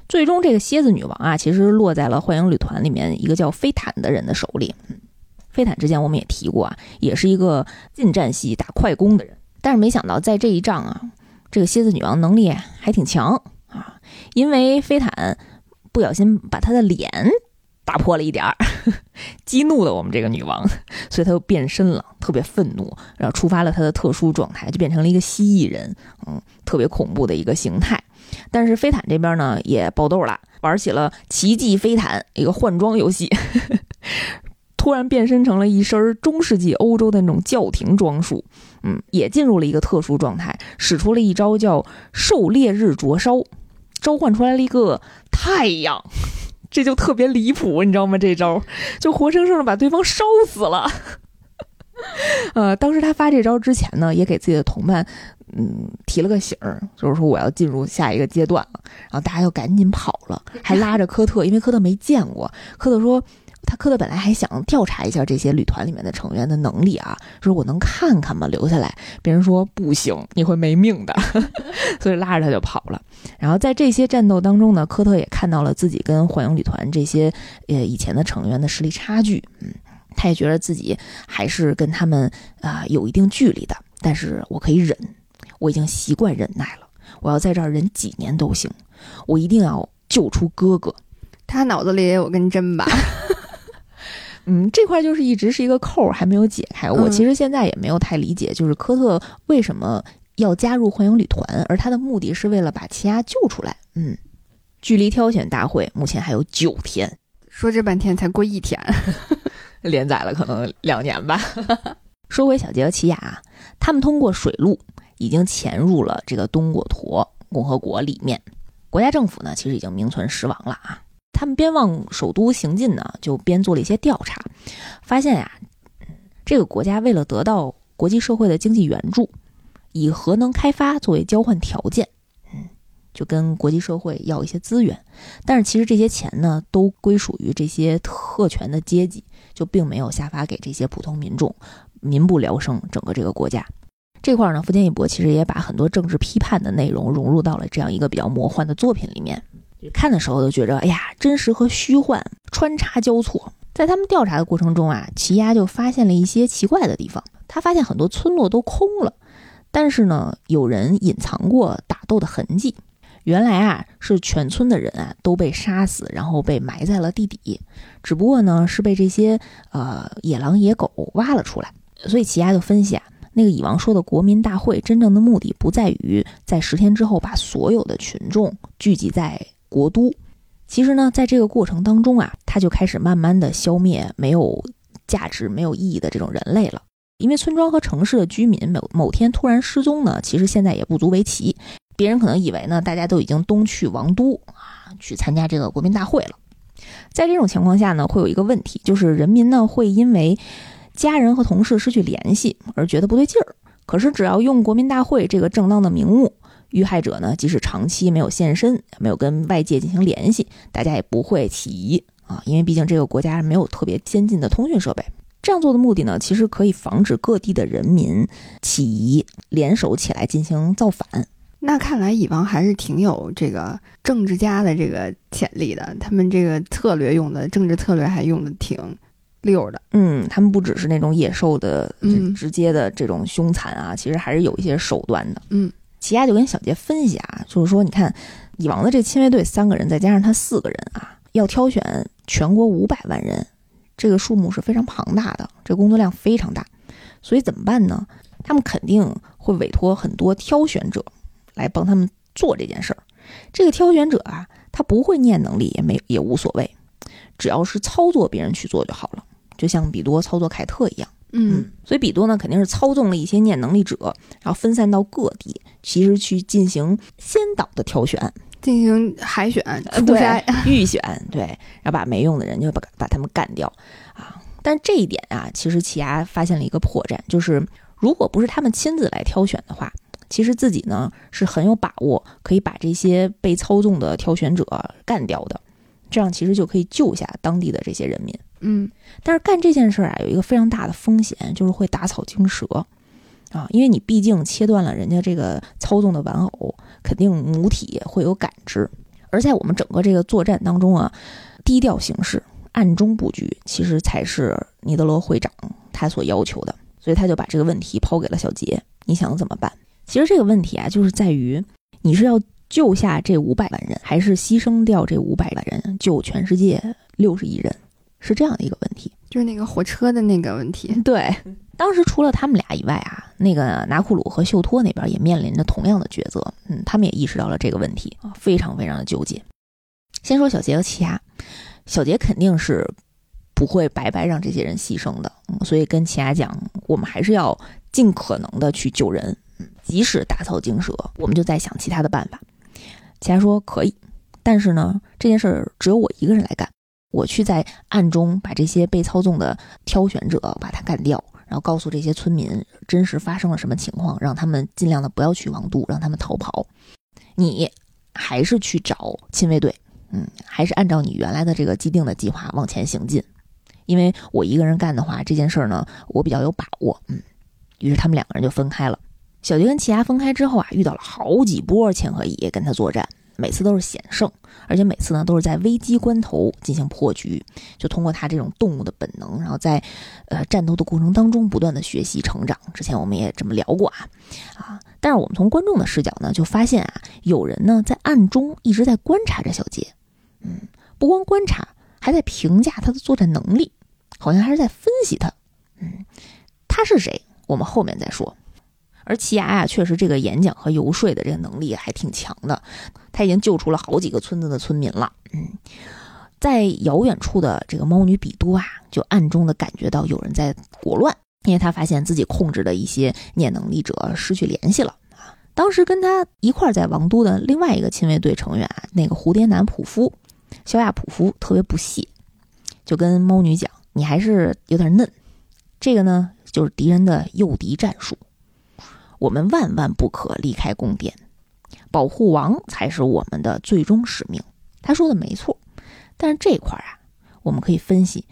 最终，这个蝎子女王啊，其实落在了幻影旅团里面一个叫飞坦的人的手里。飞坦之前我们也提过啊，也是一个近战系打快攻的人。但是没想到在这一仗啊，这个蝎子女王能力还挺强啊，因为飞坦不小心把他的脸打破了一点儿，<laughs> 激怒了我们这个女王，<laughs> 所以她又变身了，特别愤怒，然后触发了她的特殊状态，就变成了一个蜥蜴人，嗯，特别恐怖的一个形态。但是飞坦这边呢也爆痘了，玩起了奇迹飞坦一个换装游戏，<laughs> 突然变身成了一身中世纪欧洲的那种教廷装束，嗯，也进入了一个特殊状态，使出了一招叫狩猎日灼烧，召唤出来了一个太阳，这就特别离谱，你知道吗？这招就活生生的把对方烧死了。<laughs> 呃，当时他发这招之前呢，也给自己的同伴。嗯，提了个醒儿，就是说我要进入下一个阶段了，然后大家就赶紧跑了，还拉着科特，因为科特没见过。科特说：“他科特本来还想调查一下这些旅团里面的成员的能力啊，说我能看看吗？留下来，别人说不行，你会没命的，<laughs> 所以拉着他就跑了。然后在这些战斗当中呢，科特也看到了自己跟幻影旅团这些呃以前的成员的实力差距，嗯，他也觉得自己还是跟他们啊、有一定距离的，但是我可以忍，我已经习惯忍耐了，我要在这儿忍几年都行，我一定要救出哥哥。他脑子里也有根针吧？<laughs> 嗯，这块就是一直是一个扣儿，还没有解开。我嗯其实现在也没有太理解，就是科特为什么要加入幻影旅团，而他的目的是为了把奇亚救出来。嗯，距离挑选大会目前还有九天，说这半天才过一天，<laughs> 连载了可能两年吧。<laughs> 说回小杰和奇亚啊，他们通过水路已经潜入了这个东果陀共和国里面，国家政府呢其实已经名存实亡了啊。他们边往首都行进呢，就边做了一些调查，发现呀、嗯这个国家为了得到国际社会的经济援助，以核能开发作为交换条件，嗯，就跟国际社会要一些资源，但是其实这些钱呢，都归属于这些特权的阶级，就并没有下发给这些普通民众，民不聊生。整个这个国家这块儿呢，福建一博其实也把很多政治批判的内容融入到了这样一个比较魔幻的作品里面。看的时候都觉着，哎呀，真实和虚幻穿插交错。在他们调查的过程中啊，奇亚就发现了一些奇怪的地方。他发现很多村落都空了，但是呢，有人隐藏过打斗的痕迹。原来啊，是全村的人啊都被杀死，然后被埋在了地底，只不过呢是被这些呃野狼野狗挖了出来。所以奇亚就分析啊，那个蚁王说的国民大会真正的目的不在于在十天之后把所有的群众聚集在国都。其实呢，在这个过程当中啊，他就开始慢慢的消灭没有价值、没有意义的这种人类了。因为村庄和城市的居民某某天突然失踪呢，其实现在也不足为奇。别人可能以为呢，大家都已经东去王都啊，去参加这个国民大会了。在这种情况下呢，会有一个问题，就是人民呢会因为家人和同事失去联系而觉得不对劲儿。可是只要用国民大会这个正当的名目，遇害者呢即使长期没有现身，没有跟外界进行联系，大家也不会起疑啊，因为毕竟这个国家没有特别先进的通讯设备。这样做的目的呢，其实可以防止各地的人民起疑，联手起来进行造反。那看来蚁王还是挺有这个政治家的这个潜力的。他们这个策略用的政治策略还用的挺溜的。嗯，他们不只是那种野兽的、嗯直接的这种凶残啊，其实还是有一些手段的。嗯，奇亚就跟小杰分析啊，就是说，你看蚁王的这亲卫队三个人，再加上他四个人啊，要挑选全国五百万人，这个数目是非常庞大的，这工作量非常大。所以怎么办呢？他们肯定会委托很多挑选者来帮他们做这件事儿。这个挑选者啊，他不会念能力也没也无所谓，只要是操作别人去做就好了。就像比多操作凯特一样，嗯，所以比多呢肯定是操纵了一些念能力者，然后分散到各地，其实去进行先导的挑选、进行海选、初对筛。<laughs> 预选，对，然后把没用的人就把把他们干掉啊。但这一点啊，其实奇亚发现了一个破绽，就是如果不是他们亲自来挑选的话，其实自己呢是很有把握可以把这些被操纵的挑选者干掉的，这样其实就可以救下当地的这些人民。嗯但是干这件事儿啊，有一个非常大的风险，就是会打草惊蛇啊，因为你毕竟切断了人家这个操纵的玩偶，肯定母体会有感知。而在我们整个这个作战当中啊，低调行事、暗中布局，其实才是尼德罗会长他所要求的。所以他就把这个问题抛给了小杰，你想怎么办？其实这个问题啊，就是在于你是要救下这五百万人，还是牺牲掉这五百万人，救全世界六十亿人？是这样的一个问题。就是那个火车的那个问题。对，当时除了他们俩以外啊，那个拿库鲁和秀托那边也面临着同样的抉择。嗯，他们也意识到了这个问题啊，非常非常的纠结。先说小杰和奇亚，小杰肯定是不会白白让这些人牺牲的，嗯，所以跟奇亚讲，我们还是要尽可能的去救人，嗯，即使打草惊蛇，我们就在想其他的办法。奇亚说可以，但是呢，这件事儿只有我一个人来干。我去在暗中把这些被操纵的挑选者把他干掉，然后告诉这些村民真实发生了什么情况，让他们尽量的不要去王都，让他们逃跑。你还是去找亲卫队，嗯，还是按照你原来的这个既定的计划往前行进。因为我一个人干的话，这件事儿呢，我比较有把握。嗯，于是他们两个人就分开了。小杰跟奇牙分开之后啊，遇到了好几波千和蚁跟他作战，每次都是险胜，而且每次呢都是在危机关头进行破局，就通过他这种动物的本能，然后在呃战斗的过程当中不断的学习成长。之前我们也这么聊过啊啊，但是我们从观众的视角呢，就发现啊，有人呢在暗中一直在观察着小杰，嗯，不光观察，还在评价他的作战能力，好像还是在分析他，嗯，他是谁？我们后面再说。而奇牙呀，确实这个演讲和游说的这个能力还挺强的，他已经救出了好几个村子的村民了。嗯，在遥远处的这个猫女比多啊，就暗中的感觉到有人在裹乱，因为他发现自己控制的一些念能力者失去联系了。当时跟他一块在王都的另外一个亲卫队成员啊，那个蝴蝶男普夫，肖亚普夫特别不屑，就跟猫女讲：“你还是有点嫩，这个呢就是敌人的诱敌战术。”我们万万不可离开宫殿，保护王才是我们的最终使命。他说的没错，但是这块儿啊，我们可以分析，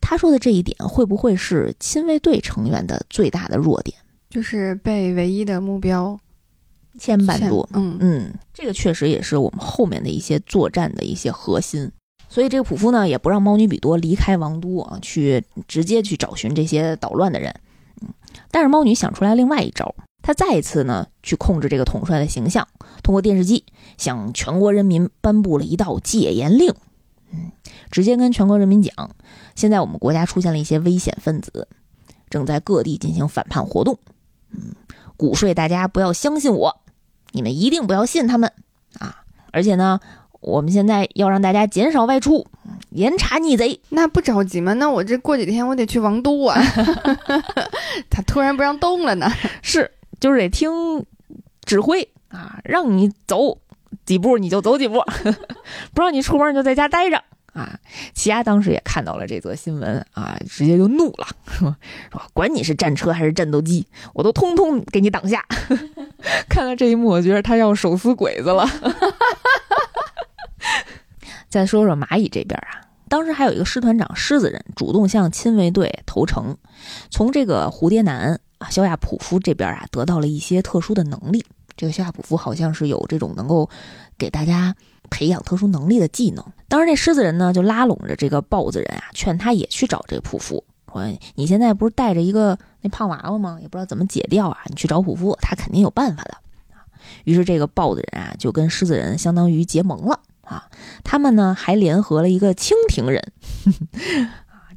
他说的这一点会不会是亲卫队成员的最大的弱点？就是被唯一的目标牵绊住。嗯嗯，这个确实也是我们后面的一些作战的一些核心。所以这个普夫呢，也不让猫女比多离开王都啊，去直接去找寻这些捣乱的人。但是猫女想出来另外一招，她再一次呢去控制这个统帅的形象，通过电视机向全国人民颁布了一道戒严令，嗯，直接跟全国人民讲，现在我们国家出现了一些危险分子，正在各地进行反叛活动，嗯，鼓吹大家不要相信我，你们一定不要信他们。啊，而且呢，我们现在要让大家减少外出。严查逆贼，那不着急吗？那我这过几天我得去王都啊，<laughs> <laughs> 他突然不让动了呢？是，就是得听指挥啊，让你走几步你就走几步，<laughs> 不让你出门你就在家待着啊。齐亚当时也看到了这则新闻啊，直接就怒了，说说：“管你是战车还是战斗机，我都通通给你挡下。”看了这一幕，我觉得他要手撕鬼子了。再说说蚂蚁这边啊，当时还有一个师团长狮子人主动向亲卫队投诚，从这个蝴蝶男啊肖亚普夫这边啊得到了一些特殊的能力。这个肖亚普夫好像是有这种能够给大家培养特殊能力的技能。当时这狮子人呢就拉拢着这个豹子人啊，劝他也去找这个普夫，说你现在不是带着一个那胖娃娃吗？也不知道怎么解掉啊，你去找普夫，他肯定有办法的于是这个豹子人啊就跟狮子人相当于结盟了。啊，他们呢还联合了一个蜻蜓人，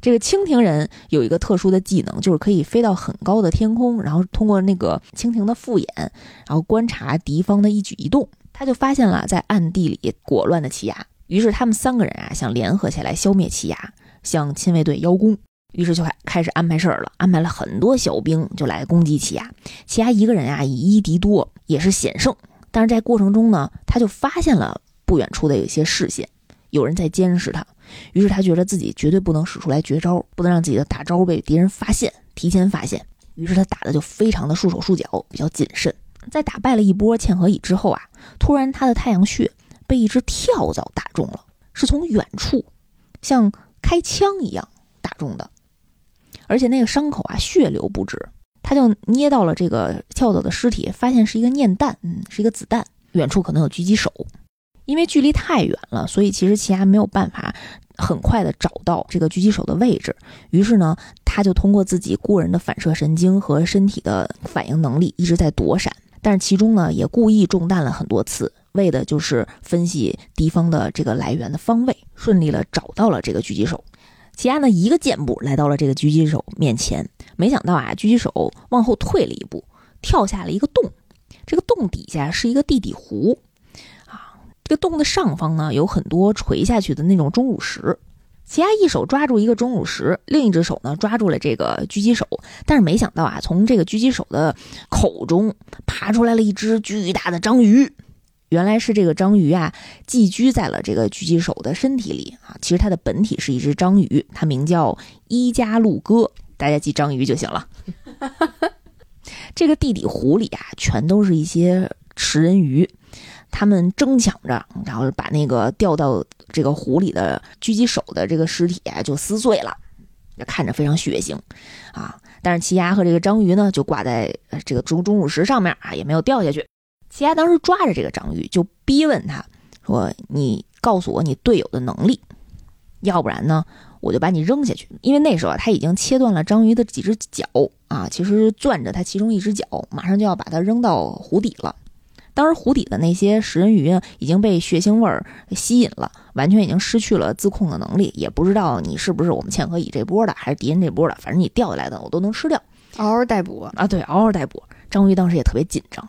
这个蜻蜓人有一个特殊的技能，就是可以飞到很高的天空，然后通过那个蜻蜓的复眼，然后观察敌方的一举一动。他就发现了在暗地里裹乱的奇牙，于是他们三个人啊想联合起来消灭奇牙，向亲卫队邀功。于是就开开始安排事儿了，安排了很多小兵就来攻击奇牙。奇牙一个人啊以一敌多，也是险胜。但是在过程中呢，他就发现了。不远处的有一些视线，有人在监视他，于是他觉得自己绝对不能使出来绝招，不能让自己的大招被敌人发现，提前发现。于是他打的就非常的束手束脚，比较谨慎。在打败了一波嵌合蚁之后啊，突然他的太阳穴被一只跳蚤打中了，是从远处像开枪一样打中的，而且那个伤口啊血流不止。他就捏到了这个跳蚤的尸体，发现是一个念弹，嗯，是一个子弹。远处可能有狙击手。因为距离太远了，所以其实奇亚没有办法很快的找到这个狙击手的位置。于是呢，他就通过自己过人的反射神经和身体的反应能力，一直在躲闪。但是其中呢，也故意中弹了很多次，为的就是分析敌方的这个来源的方位，顺利了找到了这个狙击手。奇亚呢，一个箭步来到了这个狙击手面前，没想到啊，狙击手往后退了一步，跳下了一个洞。这个洞底下是一个地底湖。这个洞的上方呢，有很多垂下去的那种钟乳石。奇亚一手抓住一个钟乳石，另一只手呢抓住了这个狙击手。但是没想到啊，从这个狙击手的口中爬出来了一只巨大的章鱼。原来是这个章鱼啊，寄居在了这个狙击手的身体里啊。其实它的本体是一只章鱼，它名叫伊加路哥，大家记章鱼就行了。<laughs> 这个地底湖里啊，全都是一些食人鱼。他们争抢着，然后把那个掉到这个湖里的狙击手的这个尸体就撕碎了看着非常血腥啊。但是奇牙和这个章鱼呢，就挂在这个钟钟乳石上面啊，也没有掉下去。奇牙当时抓着这个章鱼，就逼问他说：“你告诉我你队友的能力，要不然呢，我就把你扔下去。”因为那时候，他已经切断了章鱼的几只脚啊，其实攥着它其中一只脚，马上就要把它扔到湖底了。当时湖底的那些食人鱼呢，已经被血腥味儿吸引了，完全已经失去了自控的能力，也不知道你是不是我们嵌合蚁这波的，还是敌人这波的，反正你掉下来的我都能吃掉，嗷嗷待哺啊！对，嗷嗷待哺。章鱼当时也特别紧张，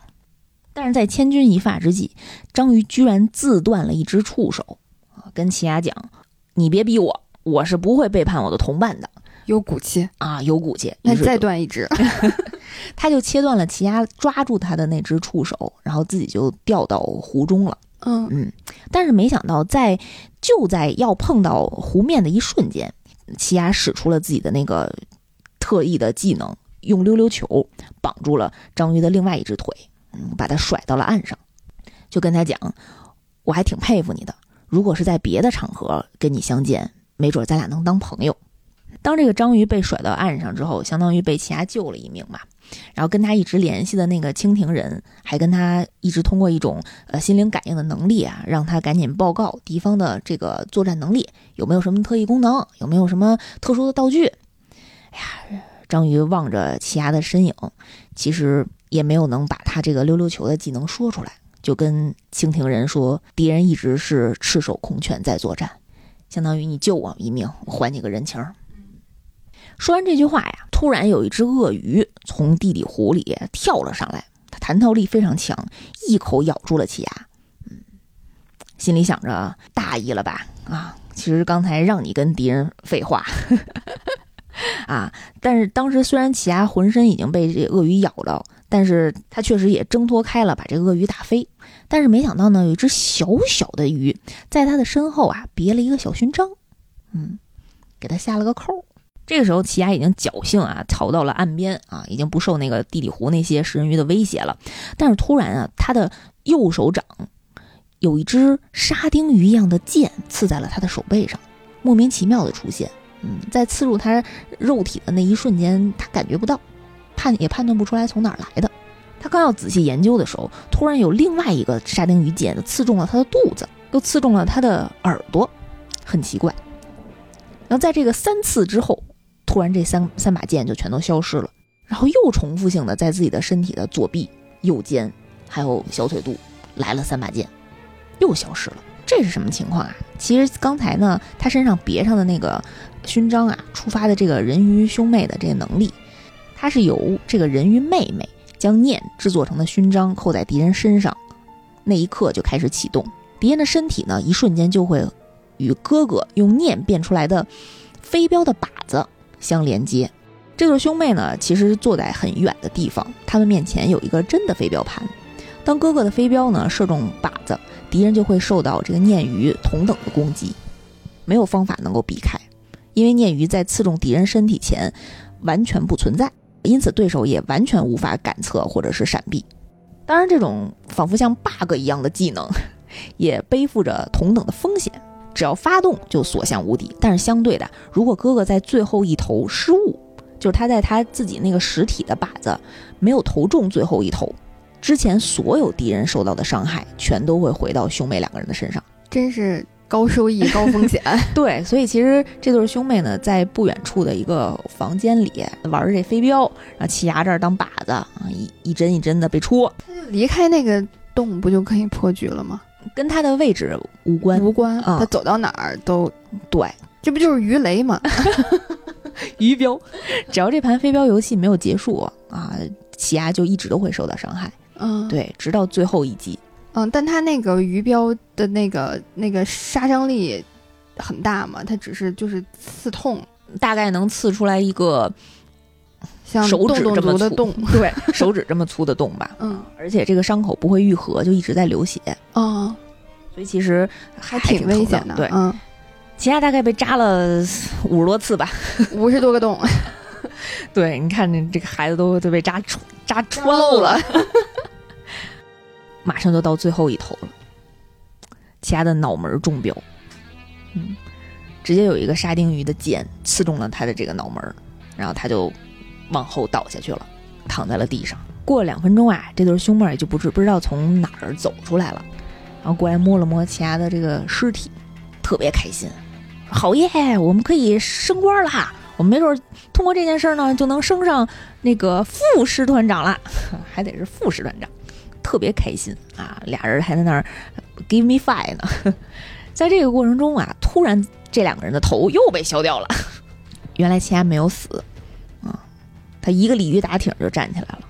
但是在千钧一发之际，章鱼居然自断了一只触手啊，跟奇亚讲：“你别逼我，我是不会背叛我的同伴的。”有骨气啊，有骨气。那再断一只，<laughs> 他就切断了奇亚抓住他的那只触手，然后自己就掉到湖中了。嗯嗯，但是没想到，在就在要碰到湖面的一瞬间，奇亚使出了自己的那个特异的技能，用溜溜球绑住了章鱼的另外一只腿，嗯，把它甩到了岸上，就跟他讲：“我还挺佩服你的，如果是在别的场合跟你相见，没准咱俩能当朋友。”当这个章鱼被甩到岸上之后，相当于被奇亚救了一命嘛。然后跟他一直联系的那个蜻蜓人，还跟他一直通过一种呃心灵感应的能力啊，让他赶紧报告敌方的这个作战能力有没有什么特异功能，有没有什么特殊的道具。哎呀，章鱼望着奇亚的身影，其实也没有能把他这个溜溜球的技能说出来，就跟蜻蜓人说，敌人一直是赤手空拳在作战，相当于你救我一命，我还你个人情。说完这句话呀，突然有一只鳄鱼从地底湖里跳了上来，它弹跳力非常强，一口咬住了奇亚。嗯，心里想着大意了吧？啊，其实刚才让你跟敌人废话 <laughs> 啊！但是当时虽然奇亚浑身已经被这鳄鱼咬了，但是他确实也挣脱开了，把这鳄鱼打飞。但是没想到呢，有一只小小的鱼在他的身后啊别了一个小勋章，嗯，给他下了个扣。这个时候，奇亚已经侥幸啊逃到了岸边啊，已经不受那个地底湖那些食人鱼的威胁了。但是突然啊，他的右手掌有一只沙丁鱼一样的剑刺在了他的手背上，莫名其妙的出现。嗯，在刺入他肉体的那一瞬间，他感觉不到，判也判断不出来从哪儿来的。他刚要仔细研究的时候，突然有另外一个沙丁鱼剑刺中了他的肚子，又刺中了他的耳朵，很奇怪。然后在这个三次之后。突然，这三三把剑就全都消失了，然后又重复性的在自己的身体的左臂、右肩，还有小腿肚来了三把剑，又消失了。这是什么情况啊？其实刚才呢，他身上别上的那个勋章啊，触发的这个人鱼兄妹的这个能力，它是由这个人鱼妹妹将念制作成的勋章扣在敌人身上，那一刻就开始启动，敌人的身体呢，一瞬间就会与哥哥用念变出来的飞镖的靶子。相连接，这对兄妹呢，其实坐在很远的地方，他们面前有一个真的飞镖盘。当哥哥的飞镖呢射中靶子，敌人就会受到这个鲶鱼同等的攻击，没有方法能够避开，因为鲶鱼在刺中敌人身体前完全不存在，因此对手也完全无法感测或者是闪避。当然，这种仿佛像 bug 一样的技能，<laughs> 也背负着同等的风险。只要发动就所向无敌，但是相对的，如果哥哥在最后一投失误，就是他在他自己那个实体的靶子没有投中最后一投，之前所有敌人受到的伤害全都会回到兄妹两个人的身上，真是高收益高风险。<laughs> <laughs> 对，所以其实这对兄妹呢，在不远处的一个房间里玩这飞镖，然后气牙这儿当靶子啊，一一针一针的被戳，他就离开那个洞，不就可以破局了吗？跟他的位置无关，无关啊！他走到哪儿都对，这不就是鱼雷吗？<laughs> 鱼镖，只要这盘飞镖游戏没有结束啊，奇亚就一直都会受到伤害。嗯，对，直到最后一击。嗯，但他那个鱼镖的那个那个杀伤力很大嘛？它只是就是刺痛，大概能刺出来一个。像手指这么粗，洞 <laughs> 对，手指这么粗的洞吧。嗯，<laughs> 而且这个伤口不会愈合，就一直在流血。哦，所以其实还挺危险的。对，嗯，其他大概被扎了五十多次吧，<laughs> 五十多个洞。对，你看这这个孩子都都被扎穿扎穿漏了，马上就到最后一头了，其他的脑门中标。嗯，直接有一个沙丁鱼的剑刺中了他的这个脑门儿，然后他就往后倒下去了，躺在了地上。过了两分钟啊，这对兄妹也就不知不知道从哪儿走出来了，然后过来摸了摸奇亚的这个尸体，特别开心。好耶，我们可以升官啦！我们没准通过这件事呢，就能升上那个副师团长了，<laughs> 还得是副师团长，特别开心啊！俩人还在那儿 give me five 呢。在这个过程中啊，突然这两个人的头又被削掉了。<laughs> 原来齐安没有死，他一个鲤鱼打挺就站起来了，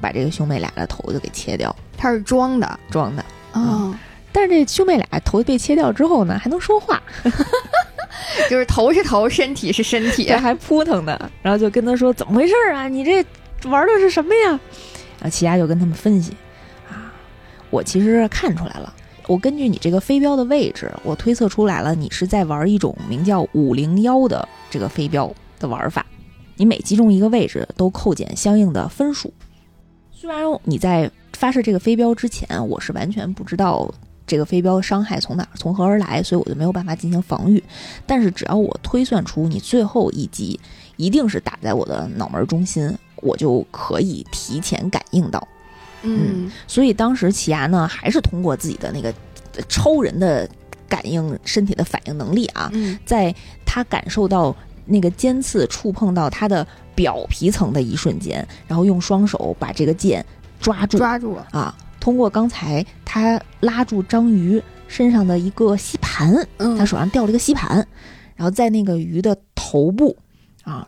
把这个兄妹俩的头就给切掉，他是装的装的。哦，但是这兄妹俩头被切掉之后呢，还能说话，<laughs> 就是头是头，身体是身体 <laughs> 这。还扑腾呢。然后就跟他说：“怎么回事啊？你这玩的是什么呀？”然后齐亚就跟他们分析：“啊，我其实看出来了。”我根据你这个飞镖的位置，我推测出来了，你是在玩一种名叫五零幺的这个飞镖的玩法。你每击中一个位置，都扣减相应的分数。虽然你在发射这个飞镖之前，我是完全不知道这个飞镖伤害从哪儿从何而来，所以我就没有办法进行防御。但是只要我推算出你最后一击一定是打在我的脑门中心，我就可以提前感应到。嗯所以当时奇牙呢，还是通过自己的那个呃超人的感应身体的反应能力啊，嗯在他感受到那个尖刺触碰到他的表皮层的一瞬间，然后用双手把这个剑抓住抓住了。啊，通过刚才他拉住章鱼身上的一个吸盘，嗯他手上掉了一个吸盘，然后在那个鱼的头部啊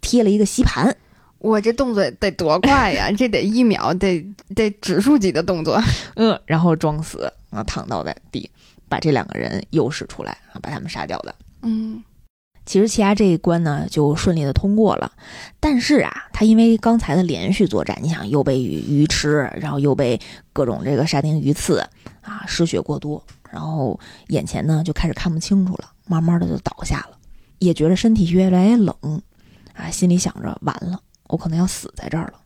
贴了一个吸盘，我这动作得多快呀！<laughs> 这得一秒，得得指数级的动作。<laughs> 嗯，然后装死啊躺倒在地，把这两个人诱使出来啊，把他们杀掉的。嗯其实奇亚这一关呢就顺利的通过了，但是啊，他因为刚才的连续作战，你想又被鱼鱼吃，然后又被各种这个沙丁鱼刺啊，失血过多，然后眼前呢就开始看不清楚了，慢慢的就倒下了，也觉得身体越来越冷，啊，心里想着完了，我可能要死在这儿了，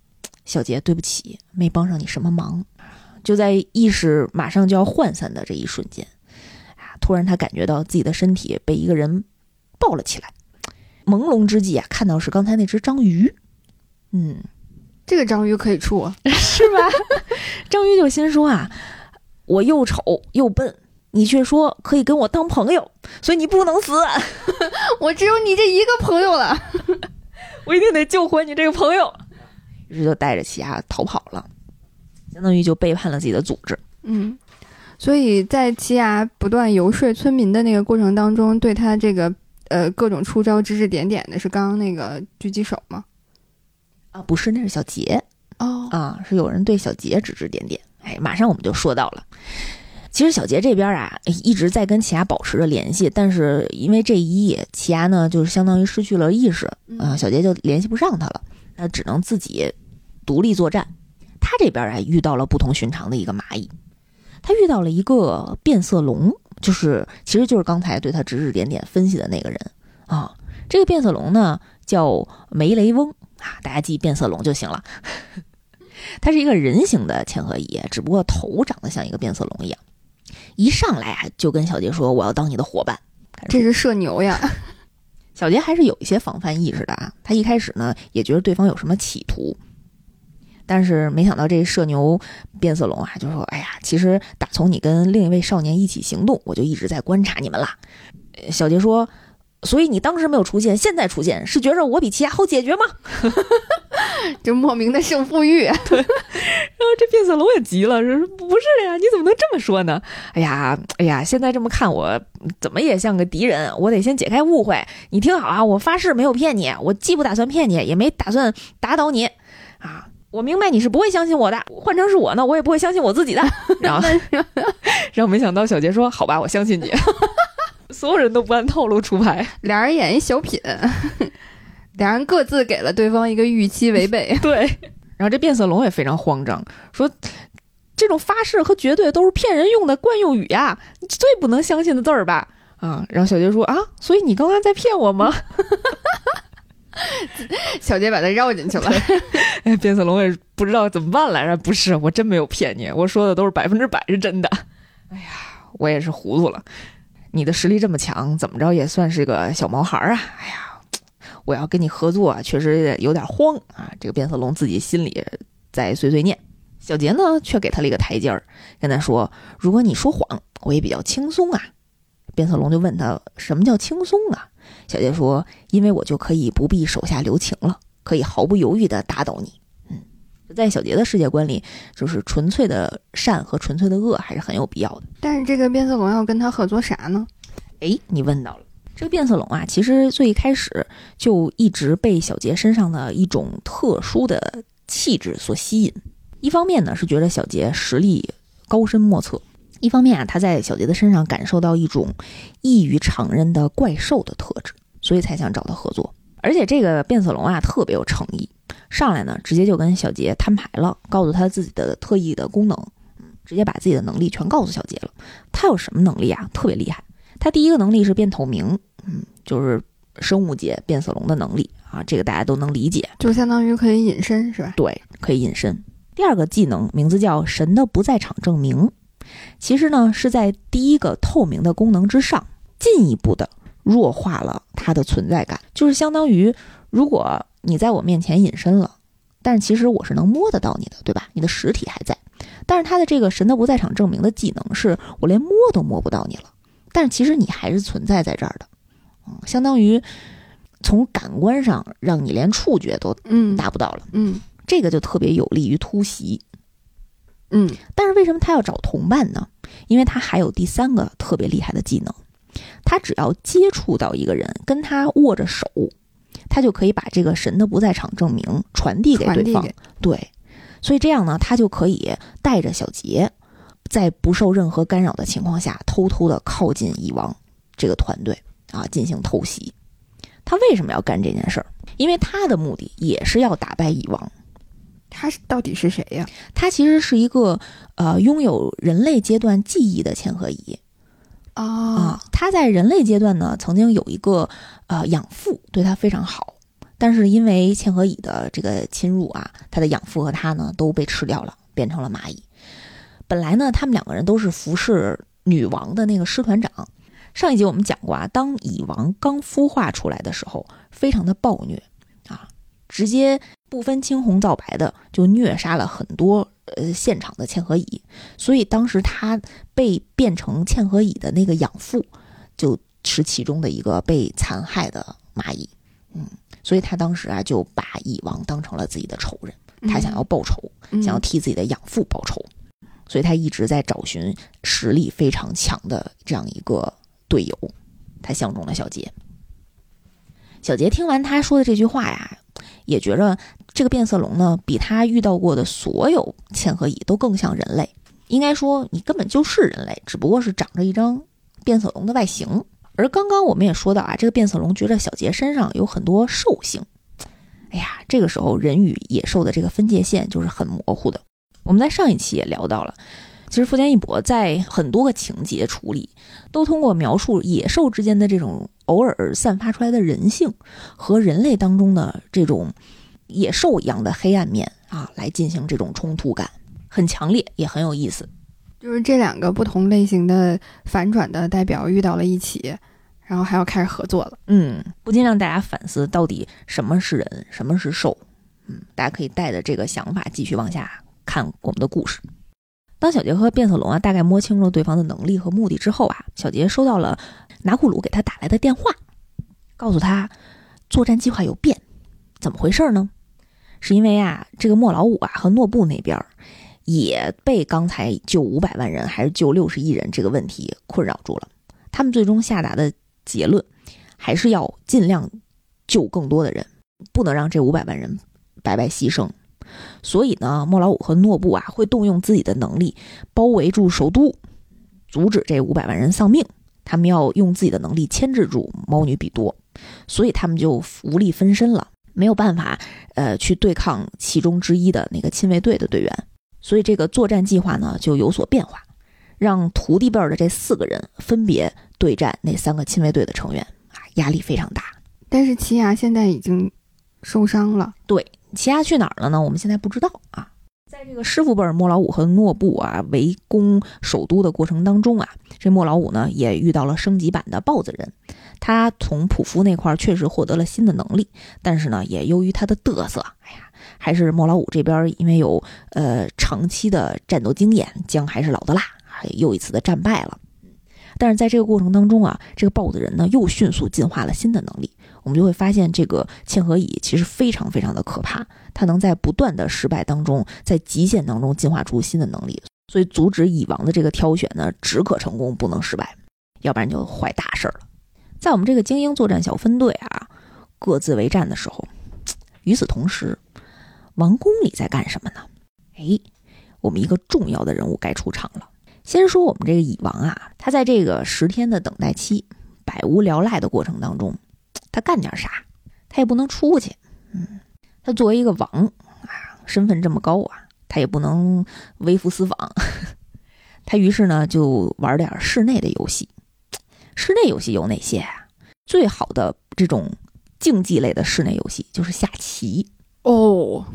小杰，对不起，没帮上你什么忙。就在意识马上就要涣散的这一瞬间，啊，突然他感觉到自己的身体被一个人抱了起来。朦胧之际啊，看到是刚才那只章鱼，嗯，这个章鱼可以处，是吧？<laughs> 章鱼就心说啊，我又丑又笨，你却说可以跟我当朋友，所以你不能死，<laughs> 我只有你这一个朋友了。<laughs> 我一定得救活你这个朋友。于是就带着奇亚逃跑了，相当于就背叛了自己的组织。嗯，所以在奇亚不断游说村民的那个过程当中，对他这个呃各种出招指指点点的是刚刚那个狙击手吗？啊，不是，那是小杰哦，啊，是有人对小杰指指点点。哎，马上我们就说到了。其实小杰这边啊，哎一直在跟奇亚保持着联系，但是因为这一夜，奇亚呢就是相当于失去了意识，啊，小杰就联系不上他了，那只能自己独立作战。他这边啊遇到了不同寻常的一个蚂蚁，他遇到了一个变色龙，就是其实就是刚才对他指指点点分析的那个人啊。这个变色龙呢叫梅雷翁啊，大家记变色龙就行了。<laughs> 它是一个人形的嵌合蚁，只不过头长得像一个变色龙一样。一上来啊就跟小杰说：“我要当你的伙伴。”这是社牛呀。<laughs> 小杰还是有一些防范意识的啊。他一开始呢也觉得对方有什么企图，但是没想到这社牛变色龙啊就说：“哎呀，其实打从你跟另一位少年一起行动，我就一直在观察你们啦。”呃小杰说：“所以你当时没有出现，现在出现，是觉着我比其他好解决吗？”就莫名的胜负欲。<laughs> 然后这变色龙也急了，说：“不是呀，你怎么能这么说呢？哎呀，哎呀，现在这么看我，怎么也像个敌人？我得先解开误会。你听好啊，我发誓没有骗你，我既不打算骗你，也没打算打倒你啊。我明白你是不会相信我的，换成是我呢，我也不会相信我自己的。<laughs> 然后，<laughs> 然后没想到小杰说：好吧，我相信你。<laughs> 所有人都不按套路出牌，俩人演一小品，俩人各自给了对方一个预期违背。对，然后这变色龙也非常慌张，说这种发誓和绝对都是骗人用的惯用语呀，最不能相信的字儿吧？啊，然后小杰说啊，所以你刚刚在骗我吗？<laughs> 小杰把他绕进去了。<laughs> 变色龙也不知道怎么办来着。不是，我真没有骗你，我说的都是百分之百是真的。哎呀，我也是糊涂了。你的实力这么强，怎么着也算是个小毛孩儿啊！哎呀，我要跟你合作啊，确实有点慌啊。这个变色龙自己心里在碎碎念。小杰呢，却给他了一个台阶儿，跟他说：“如果你说谎，我也比较轻松啊。”变色龙就问他：“什么叫轻松啊？”小杰说：“因为我就可以不必手下留情了，可以毫不犹豫地打倒你。”嗯，在小杰的世界观里，就是纯粹的善和纯粹的恶还是很有必要的。但是这个变色龙要跟他合作啥呢？哎，你问到了，这个变色龙啊，其实最一开始就一直被小杰身上的一种特殊的气质所吸引。一方面呢，是觉得小杰实力高深莫测；一方面啊，他在小杰的身上感受到一种异于常人的怪兽的特质，所以才想找他合作。而且这个变色龙啊，特别有诚意，上来呢，直接就跟小杰摊牌了，告诉他自己的特异的功能，嗯，直接把自己的能力全告诉小杰了。他有什么能力啊？特别厉害。他第一个能力是变透明，嗯，就是生物界变色龙的能力啊，这个大家都能理解，就相当于可以隐身，是吧？对，可以隐身。第二个技能名字叫“神的不在场证明”，其实呢是在第一个透明的功能之上，进一步的弱化了它的存在感。就是相当于，如果你在我面前隐身了，但是其实我是能摸得到你的，对吧？你的实体还在。但是他的这个“神的不在场证明”的技能，是我连摸都摸不到你了，但是其实你还是存在在这儿的。嗯，相当于从感官上让你连触觉都嗯达不到了。嗯这个就特别有利于突袭。嗯，但是为什么他要找同伴呢？因为他还有第三个特别厉害的技能，他只要接触到一个人，跟他握着手，他就可以把这个神的不在场证明传递给对方。对，所以这样呢，他就可以带着小杰，在不受任何干扰的情况下，偷偷的靠近蚁王这个团队啊，进行偷袭。他为什么要干这件事儿？因为他的目的也是要打败蚁王。他是到底是谁呀？他其实是一个呃拥有人类阶段记忆的嵌合蚁啊啊。它在人类阶段呢，曾经有一个呃养父对它非常好，但是因为嵌合蚁的这个侵入啊，它的养父和它呢都被吃掉了，变成了蚂蚁。本来呢，他们两个人都是服侍女王的那个师团长。上一集我们讲过啊，当蚁王刚孵化出来的时候，非常的暴虐啊，直接不分青红皂白的就虐杀了很多呃现场的嵌合蚁，所以当时他被变成嵌合蚁的那个养父，就是其中的一个被残害的蚂蚁，嗯，所以他当时啊就把蚁王当成了自己的仇人，他想要报仇，嗯。想要替自己的养父报仇，所以他一直在找寻实力非常强的这样一个队友，他相中了小杰。小杰听完他说的这句话呀，也觉着这个变色龙呢，比他遇到过的所有嵌合蚁都更像人类。应该说，你根本就是人类，只不过是长着一张变色龙的外形。而刚刚我们也说到啊，这个变色龙觉着小杰身上有很多兽性。哎呀，这个时候人与野兽的这个分界线就是很模糊的。我们在上一期也聊到了，其实富坚义博在很多个情节处理，都通过描述野兽之间的这种偶尔散发出来的人性和人类当中的这种野兽一样的黑暗面啊，来进行这种冲突感，很强烈，也很有意思。就是这两个不同类型的反转的代表遇到了一起，然后还要开始合作了。嗯，不禁让大家反思到底什么是人，什么是兽。嗯，大家可以带着这个想法继续往下看我们的故事。当小杰和变色龙啊大概摸清楚了对方的能力和目的之后啊，小杰收到了拿库鲁给他打来的电话，告诉他作战计划有变。怎么回事呢？是因为啊，这个莫老五啊和诺布那边也被刚才救五百万人还是救六十亿人这个问题困扰住了。他们最终下达的结论还是要尽量救更多的人，不能让这五百万人白白牺牲。所以呢，莫老五和诺布啊会动用自己的能力包围住首都，阻止这五百万人丧命。他们要用自己的能力牵制住猫女比多，所以他们就无力分身了，没有办法呃去对抗其中之一的那个亲卫队的队员。所以这个作战计划呢就有所变化，让徒弟辈儿的这四个人分别对战那三个亲卫队的成员啊，压力非常大。但是奇亚现在已经受伤了，奇亚去哪儿了呢？我们现在不知道啊。在这个师傅辈儿莫老五和诺布啊围攻首都的过程当中啊，这莫老五呢也遇到了升级版的豹子人。他从普夫那块确实获得了新的能力，但是呢，也由于他的嘚瑟，哎呀，还是莫老五这边因为有呃长期的战斗经验，姜还是老的辣，又一次的战败了。但是在这个过程当中啊，这个豹子人呢又迅速进化了新的能力，我们就会发现这个嵌合蚁其实非常非常的可怕，它能在不断的失败当中，在极限当中进化出新的能力，所以阻止蚁王的这个挑选呢，只可成功不能失败，要不然就坏大事儿了。在我们这个精英作战小分队啊，各自为战的时候，与此同时，王宫里在干什么呢？哎，我们一个重要的人物该出场了。先说我们这个蚁王啊，他在这个十天的等待期，百无聊赖的过程当中，他干点啥？他也不能出去。嗯，他作为一个王啊，身份这么高啊，他也不能微服私访。<laughs> 他于是呢，就玩点室内的游戏。室内游戏有哪些啊？最好的这种竞技类的室内游戏就是下棋哦。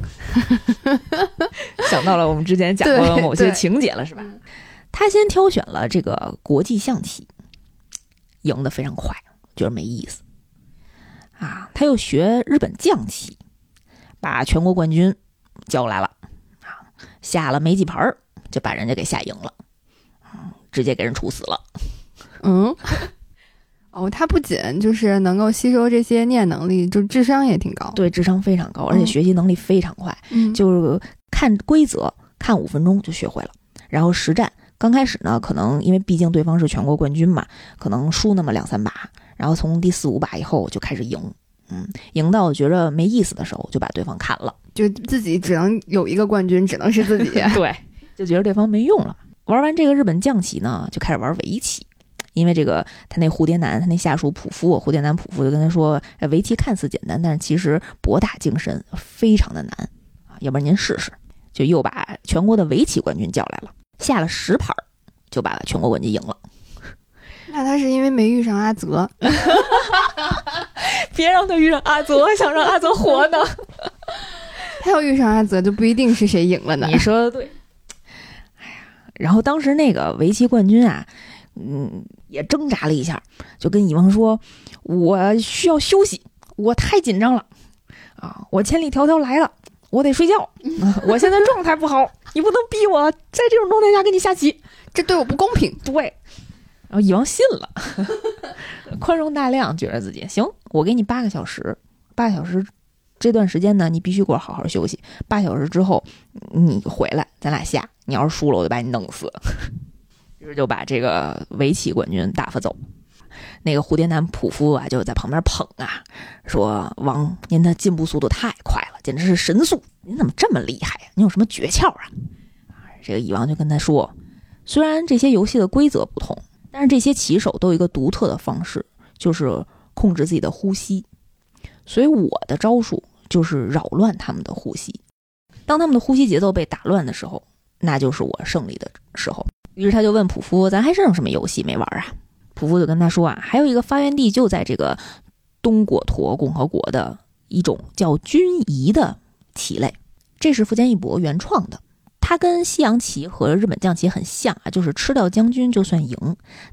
<laughs> 想到了我们之前讲过的某些情节了，是吧？他先挑选了这个国际象棋，赢得非常快，觉得没意思啊。他又学日本将棋，把全国冠军叫来了啊，下了没几盘儿就把人家给下赢了，直接给人处死了。嗯。<laughs> 哦，他不仅就是能够吸收这些念能力，就智商也挺高。对，智商非常高，而且学习能力非常快。嗯，就是看规则，看五分钟就学会了。然后实战，刚开始呢，可能因为毕竟对方是全国冠军嘛，可能输那么两三把。然后从第四五把以后就开始赢，嗯，赢到觉着没意思的时候，就把对方砍了。就自己只能有一个冠军，只能是自己。<laughs> 对，就觉得对方没用了。玩完这个日本将棋呢，就开始玩围棋。因为这个，他那蝴蝶男，他那下属普夫，蝴蝶男普夫就跟他说：“围棋看似简单，但是其实博大精深，非常的难啊！要不然您试试。”就又把全国的围棋冠军叫来了，下了十盘，就把全国冠军赢了。那他是因为没遇上阿泽，<laughs> 别让他遇上阿泽，想让阿泽活呢。<laughs> 他要遇上阿泽，就不一定是谁赢了呢。你说的对。哎呀，然后当时那个围棋冠军啊。嗯，也挣扎了一下，就跟蚁王说：“我需要休息，我太紧张了啊！我千里迢迢来了，我得睡觉。<laughs> 我现在状态不好，你不能逼我在这种状态下跟你下棋，这对我不公平。”对，然后蚁王信了，<laughs> 宽容大量，觉得自己行，我给你八个小时，八个小时这段时间呢，你必须给我好好休息。八小时之后你回来，咱俩下。你要是输了，我就把你弄死。于是就把这个围棋冠军打发走，那个蝴蝶男普夫啊就在旁边捧啊，说：“王，您的进步速度太快了，简直是神速！您怎么这么厉害呀？你有什么诀窍啊？”这个蚁王就跟他说：“虽然这些游戏的规则不同，但是这些棋手都有一个独特的方式，就是控制自己的呼吸。所以我的招数就是扰乱他们的呼吸。当他们的呼吸节奏被打乱的时候，那就是我胜利的时候。”于是他就问普夫：“咱还剩什么游戏没玩啊？”普夫就跟他说：“啊，还有一个发源地就在这个东果陀共和国的一种叫军仪的棋类，这是富坚义博原创的。它跟西洋棋和日本将棋很像啊，就是吃掉将军就算赢。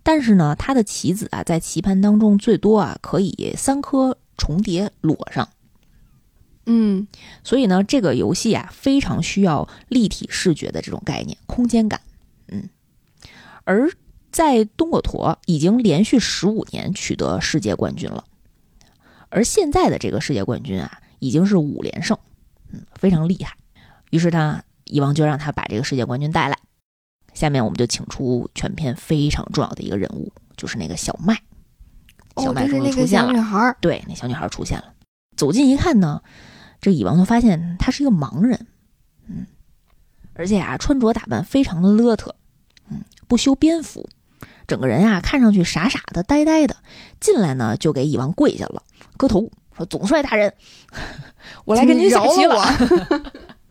但是呢，它的棋子啊，在棋盘当中最多啊可以三颗重叠摞上。嗯，所以呢，这个游戏啊非常需要立体视觉的这种概念，空间感。嗯。”而在东果陀已经连续十五年取得世界冠军了，而现在的这个世界冠军啊，已经是五连胜，嗯，非常厉害。于是他蚁王就让他把这个世界冠军带来。下面我们就请出全片非常重要的一个人物，就是那个小麦。小麦终于出现了，女孩对，那小女孩出现了。走近一看呢，这蚁王就发现她是一个盲人，嗯，而且啊，穿着打扮非常的邋遢。嗯不修边幅，整个人啊看上去傻傻的、呆呆的。进来呢，就给蚁王跪下了，磕头说：“总帅大人，<laughs> 我来跟您下棋了。” <laughs>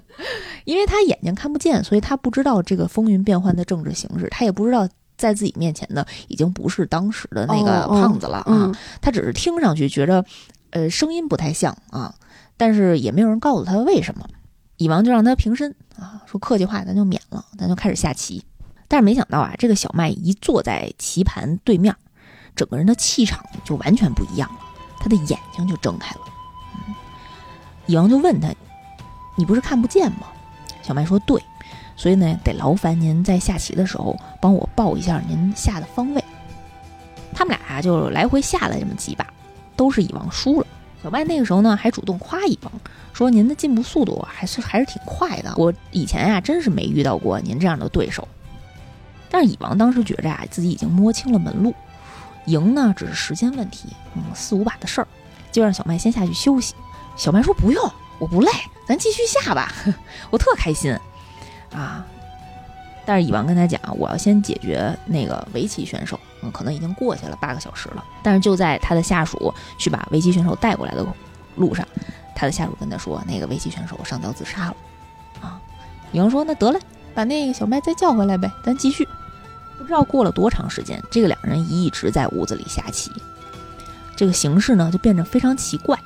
因为他眼睛看不见，所以他不知道这个风云变幻的政治形势，他也不知道在自己面前的已经不是当时的那个胖子了啊。他只是听上去觉着，呃，声音不太像啊，但是也没有人告诉他为什么。蚁王就让他平身啊，说客气话咱就免了，咱就开始下棋。但是没想到啊，这个小麦一坐在棋盘对面，整个人的气场就完全不一样了，他的眼睛就睁开了。嗯，蚁王就问他：“你不是看不见吗？”小麦说：“对，所以呢，得劳烦您在下棋的时候帮我报一下您下的方位。”他们俩啊就来回下了这么几把，都是蚁王输了。小麦那个时候呢，还主动夸蚁王，说：“您的进步速度还是还是挺快的，我以前呀真是没遇到过您这样的对手。”但是蚁王当时觉着啊，自己已经摸清了门路，赢呢只是时间问题，嗯，四五把的事儿，就让小麦先下去休息。小麦说：“不用，我不累，咱继续下吧，<laughs> 我特开心啊。”但是蚁王跟他讲：“我要先解决那个围棋选手，嗯，可能已经过去了八个小时了。”但是就在他的下属去把围棋选手带过来的路上，他的下属跟他说：“那个围棋选手上吊自杀了。”啊，蚁王说：“那得嘞，把那个小麦再叫回来呗，咱继续。”不知道过了多长时间，这个两人一直在屋子里下棋，这个形势呢就变得非常奇怪。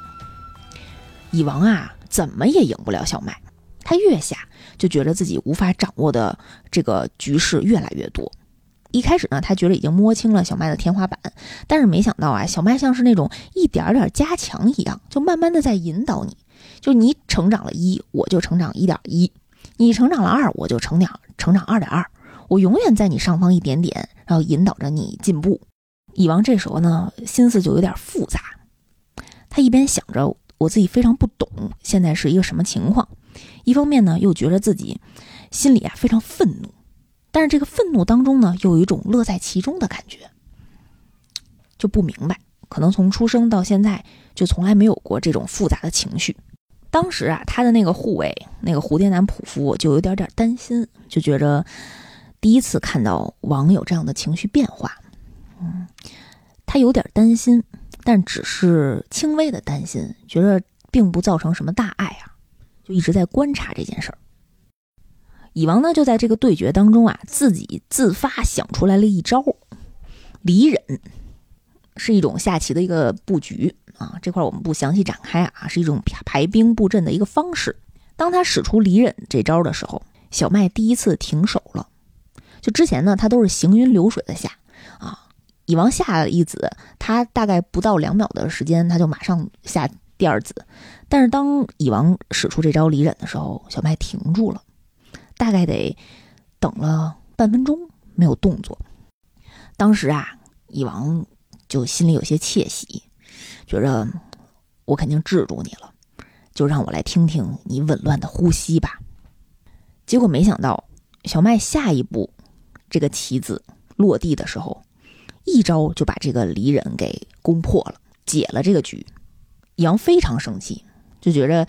蚁王啊，怎么也赢不了小麦，他越下就觉得自己无法掌握的这个局势越来越多。一开始呢，他觉得已经摸清了小麦的天花板，但是没想到啊，小麦像是那种一点点加强一样，就慢慢的在引导你，就你成长了一，我就成长一点一；你成长了二，我就成长成长二点二。我永远在你上方一点点，然后引导着你进步。蚁王这时候呢，心思就有点复杂。他一边想着我自己非常不懂现在是一个什么情况，一方面呢又觉得自己心里啊非常愤怒，但是这个愤怒当中呢又有一种乐在其中的感觉，就不明白，可能从出生到现在就从来没有过这种复杂的情绪。当时啊，他的那个护卫那个蝴蝶男仆夫就有点点担心，就觉着。第一次看到王有这样的情绪变化，嗯，他有点担心，但只是轻微的担心，觉得并不造成什么大碍啊，就一直在观察这件事儿。蚁王呢，就在这个对决当中啊，自己自发想出来了一招离忍，是一种下棋的一个布局啊，这块我们不详细展开啊，是一种排兵布阵的一个方式。当他使出离忍这招的时候，小麦第一次停手了。就之前呢，他都是行云流水的下，蚁王下一子，他大概不到两秒的时间，他就马上下第二子。但是当蚁王使出这招离忍的时候，小麦停住了，大概得等了半分钟没有动作。当时啊，蚁王就心里有些窃喜，觉着我肯定制住你了，就让我来听听你紊乱的呼吸吧。结果没想到，小麦下一步。这个棋子落地的时候，一招就把这个离人给攻破了，解了这个局。杨非常生气，就觉着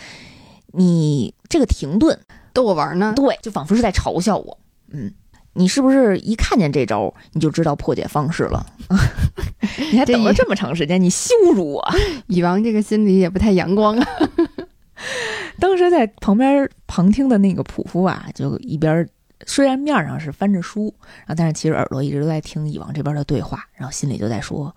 你这个停顿逗我玩呢，对，就仿佛是在嘲笑我。嗯，你是不是一看见这招你就知道破解方式了？<laughs> 你还等了这么长时间，你羞辱我！<laughs> 蚁王这个心里也不太阳光啊。<laughs> 当时在旁边旁听的那个仆夫啊，就一边。虽然面上是翻着书，然后但是其实耳朵一直都在听蚁王这边的对话，然后心里就在说：“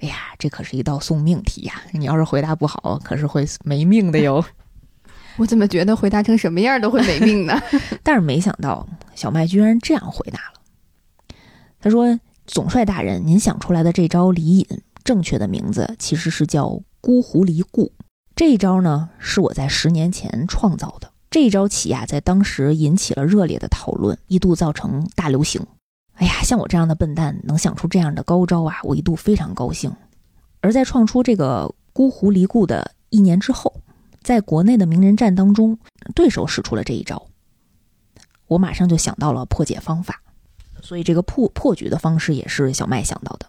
哎呀，这可是一道送命题呀！你要是回答不好，可是会没命的哟。<laughs> ”我怎么觉得回答成什么样都会没命呢？<laughs> 但是没想到小麦居然这样回答了。他说：“总帅大人，您想出来的这招离隐，正确的名字其实是叫孤狐离故。这一招呢，是我在十年前创造的。”这一招棋呀，在当时引起了热烈的讨论，一度造成大流行。哎呀，像我这样的笨蛋能想出这样的高招啊，我一度非常高兴。而在创出这个孤狐离故的一年之后，在国内的名人战当中，对手使出了这一招，我马上就想到了破解方法。所以这个破破局的方式也是小麦想到的。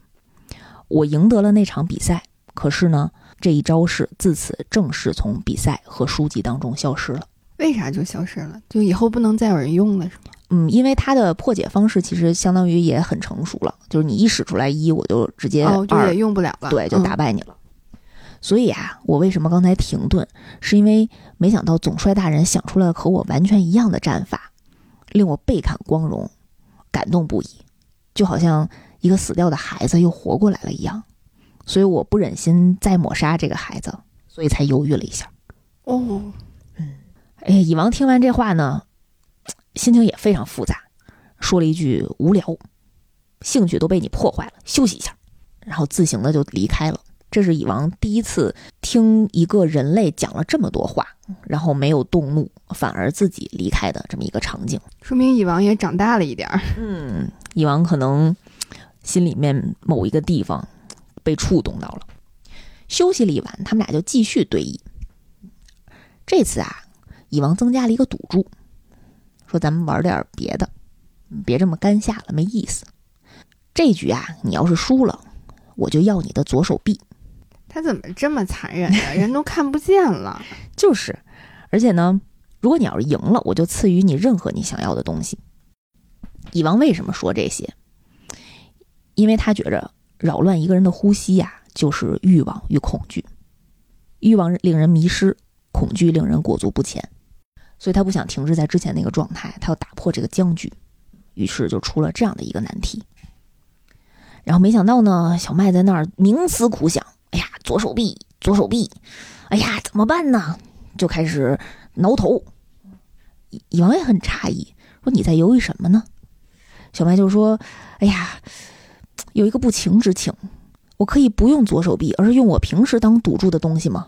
我赢得了那场比赛，可是呢，这一招式自此正式从比赛和书籍当中消失了。为啥就消失了？就以后不能再有人用了，是吗？嗯，因为它的破解方式其实相当于也很成熟了，就是你一使出来一，我就直接二也用不了了，对，就打败你了。所以啊，我为什么刚才停顿，是因为没想到总帅大人想出了和我完全一样的战法，令我倍感光荣，感动不已，就好像一个死掉的孩子又活过来了一样。所以我不忍心再抹杀这个孩子，所以才犹豫了一下。哦。哎，蚁王听完这话呢，心情也非常复杂，说了一句“无聊”，兴趣都被你破坏了，休息一下，然后自行的就离开了。这是蚁王第一次听一个人类讲了这么多话，然后没有动怒，反而自己离开的这么一个场景。说明蚁王也长大了一点儿。<laughs> 嗯，蚁王可能心里面某一个地方被触动到了。休息了一晚，他们俩就继续对弈。这次啊，蚁王增加了一个赌注，说咱们玩点别的，别这么干下了，没意思。这局啊，你要是输了，我就要你的左手臂。他怎么这么残忍呢？人都看不见了。<laughs> 就是，而且呢，如果你要是赢了，我就赐予你任何你想要的东西。蚁王为什么说这些？因为他觉着扰乱一个人的呼吸呀、就是欲望与恐惧。欲望令人迷失，恐惧令人裹足不前，所以他不想停滞在之前那个状态，他要打破这个僵局，于是就出了这样的一个难题。然后没想到呢，小麦在那儿冥思苦想，哎呀，左手臂，左手臂，哎呀，怎么办呢？就开始挠头。蚁王也很诧异，说：“你在犹豫什么呢？”小麦就说：“哎呀，有一个不情之请，我可以不用左手臂，而是用我平时当赌注的东西吗？”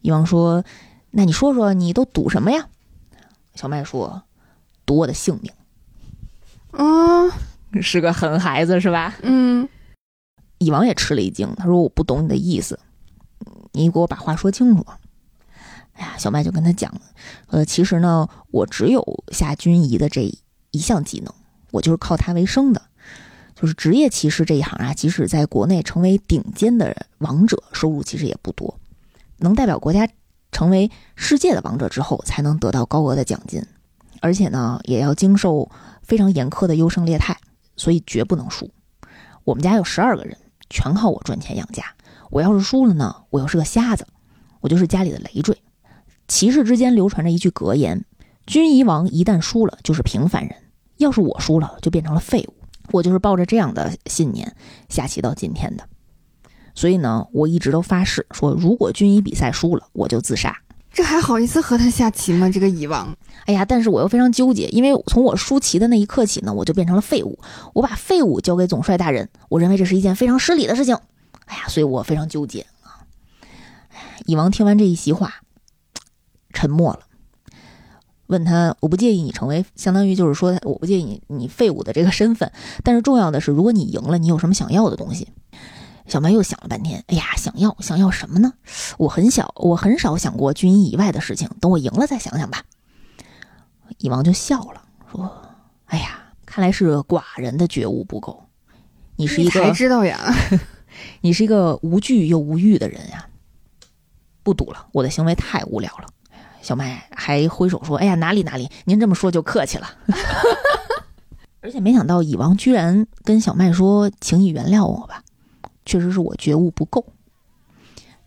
蚁王说：“那你说说，你都赌什么呀？”小麦说：“赌我的性命。嗯”是个狠孩子是吧？嗯，蚁王也吃了一惊，他说：“我不懂你的意思，你给我把话说清楚。”哎呀，小麦就跟他讲，呃，其实呢，我只有下军仪的这一项技能，我就是靠它为生的。就是职业骑士这一行啊，即使在国内成为顶尖的王者，收入其实也不多。能代表国家成为世界的王者之后，才能得到高额的奖金，而且呢，也要经受非常严苛的优胜劣汰，所以绝不能输。我们家有十二个人，全靠我赚钱养家。我要是输了呢，我又是个瞎子，我就是家里的累赘。骑士之间流传着一句格言：军仪王一旦输了就是平凡人，要是我输了就变成了废物。我就是抱着这样的信念下棋到今天的。所以呢，我一直都发誓说，如果军医比赛输了，我就自杀。这还好意思和他下棋吗？这个蚁王，哎呀，但是我又非常纠结，因为从我输棋的那一刻起呢，我就变成了废物。我把废物交给总帅大人，我认为这是一件非常失礼的事情。哎呀，所以我非常纠结啊。蚁王听完这一席话，沉默了，问他：“我不介意你成为，相当于就是说，我不介意你你废物的这个身份，但是重要的是，如果你赢了，你有什么想要的东西？”小麦又想了半天，哎呀，想要想要什么呢？我很小，我很少想过军医以外的事情，等我赢了再想想吧。蚁王就笑了，说：“哎呀，看来是寡人的觉悟不够，你是一才个知道呀。<laughs> 你是一个无惧又无欲的人呀。不赌了，我的行为太无聊了。”小麦还挥手说：“哎呀，哪里哪里，您这么说就客气了。<laughs> ”而且没想到蚁王居然跟小麦说：“请你原谅我吧。”确实是我觉悟不够。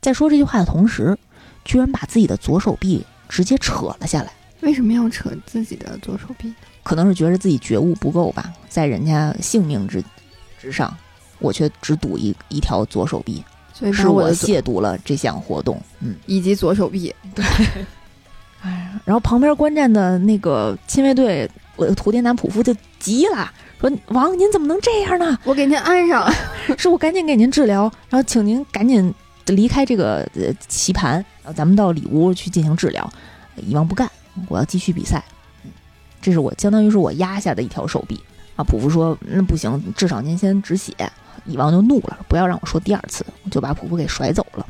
在说这句话的同时，居然把自己的左手臂直接扯了下来，为什么要扯自己的左手臂？可能是觉得自己觉悟不够吧，在人家性命之之上，我却只赌一一条左手臂，所以我亵渎了这项活动。嗯，以及左手臂，对哎，然后旁边观战的那个亲卫队，我的图典男普夫就急了，说：“王，您怎么能这样呢？我给您安上。<laughs> 是我赶紧给您治疗，然后请您赶紧离开这个呃棋盘，然后咱们到里屋去进行治疗。以王不干，我要继续比赛。嗯这是我相当于是我压下的一条手臂啊。普夫说那不行，至少您先止血。以王就怒了，不要让我说第二次，就把普夫给甩走了。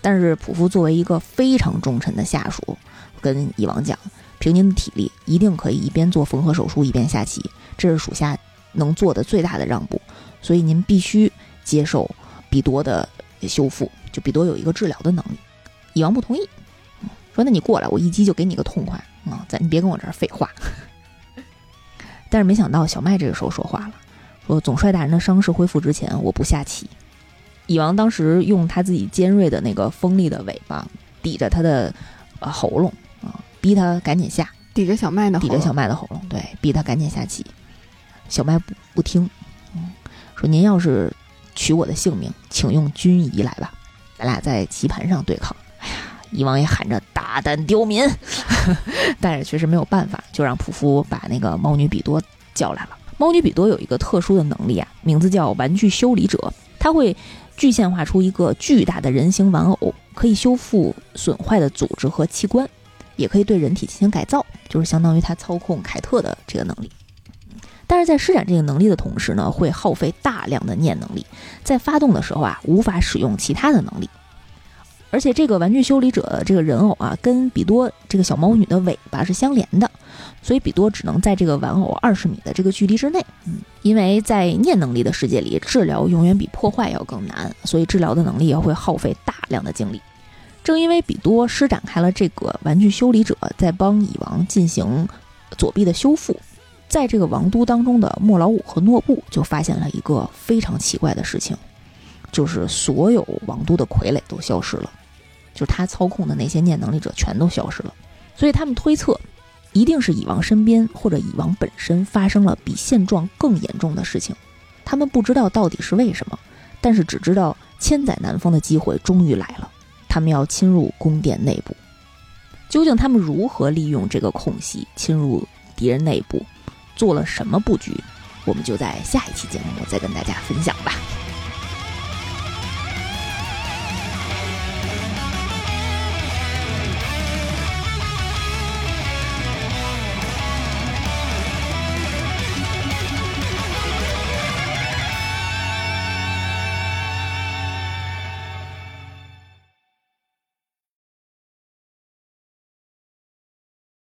但是普夫作为一个非常忠诚的下属，跟以王讲，凭您的体力，一定可以一边做缝合手术一边下棋，这是属下能做的最大的让步。所以您必须接受比多的修复，就比多有一个治疗的能力。蚁王不同意，说：“那你过来，我一击就给你个痛快啊！咱你别跟我这儿废话。<laughs> ”但是没想到小麦这个时候说话了，说：“总帅大人的伤势恢复之前，我不下棋。”蚁王当时用他自己尖锐的那个锋利的尾巴抵着他的呃喉咙，逼他赶紧下。抵着小麦的喉咙，抵着小麦的喉咙，对，逼他赶紧下棋。小麦不不听，嗯，说您要是取我的性命，请用军仪来吧，咱俩在棋盘上对抗。哎呀，蚁王也喊着大胆刁民，<laughs> 但是确实没有办法，就让普夫把那个猫女比多叫来了。猫女比多有一个特殊的能力啊，名字叫玩具修理者，它会具现化出一个巨大的人形玩偶，可以修复损坏的组织和器官，也可以对人体进行改造，就是相当于它操控凯特的这个能力。但是在施展这个能力的同时呢，会耗费大量的念能力，在发动的时候啊，无法使用其他的能力。而且这个玩具修理者这个人偶啊，跟比多这个小猫女的尾巴是相连的，所以比多只能在这个玩偶二十米的这个距离之内。嗯，因为在念能力的世界里，治疗永远比破坏要更难，所以治疗的能力也会耗费大量的精力。正因为比多施展开了这个玩具修理者，在帮蚁王进行左臂的修复。在这个王都当中的莫老五和诺布就发现了一个非常奇怪的事情，就是所有王都的傀儡都消失了，就是他操控的那些念能力者全都消失了。所以他们推测，一定是蚁王身边或者蚁王本身发生了比现状更严重的事情。他们不知道到底是为什么，但是只知道千载难逢的机会终于来了，他们要侵入宫殿内部。究竟他们如何利用这个空隙侵入敌人内部？做了什么布局，我们就在下一期节目再跟大家分享吧。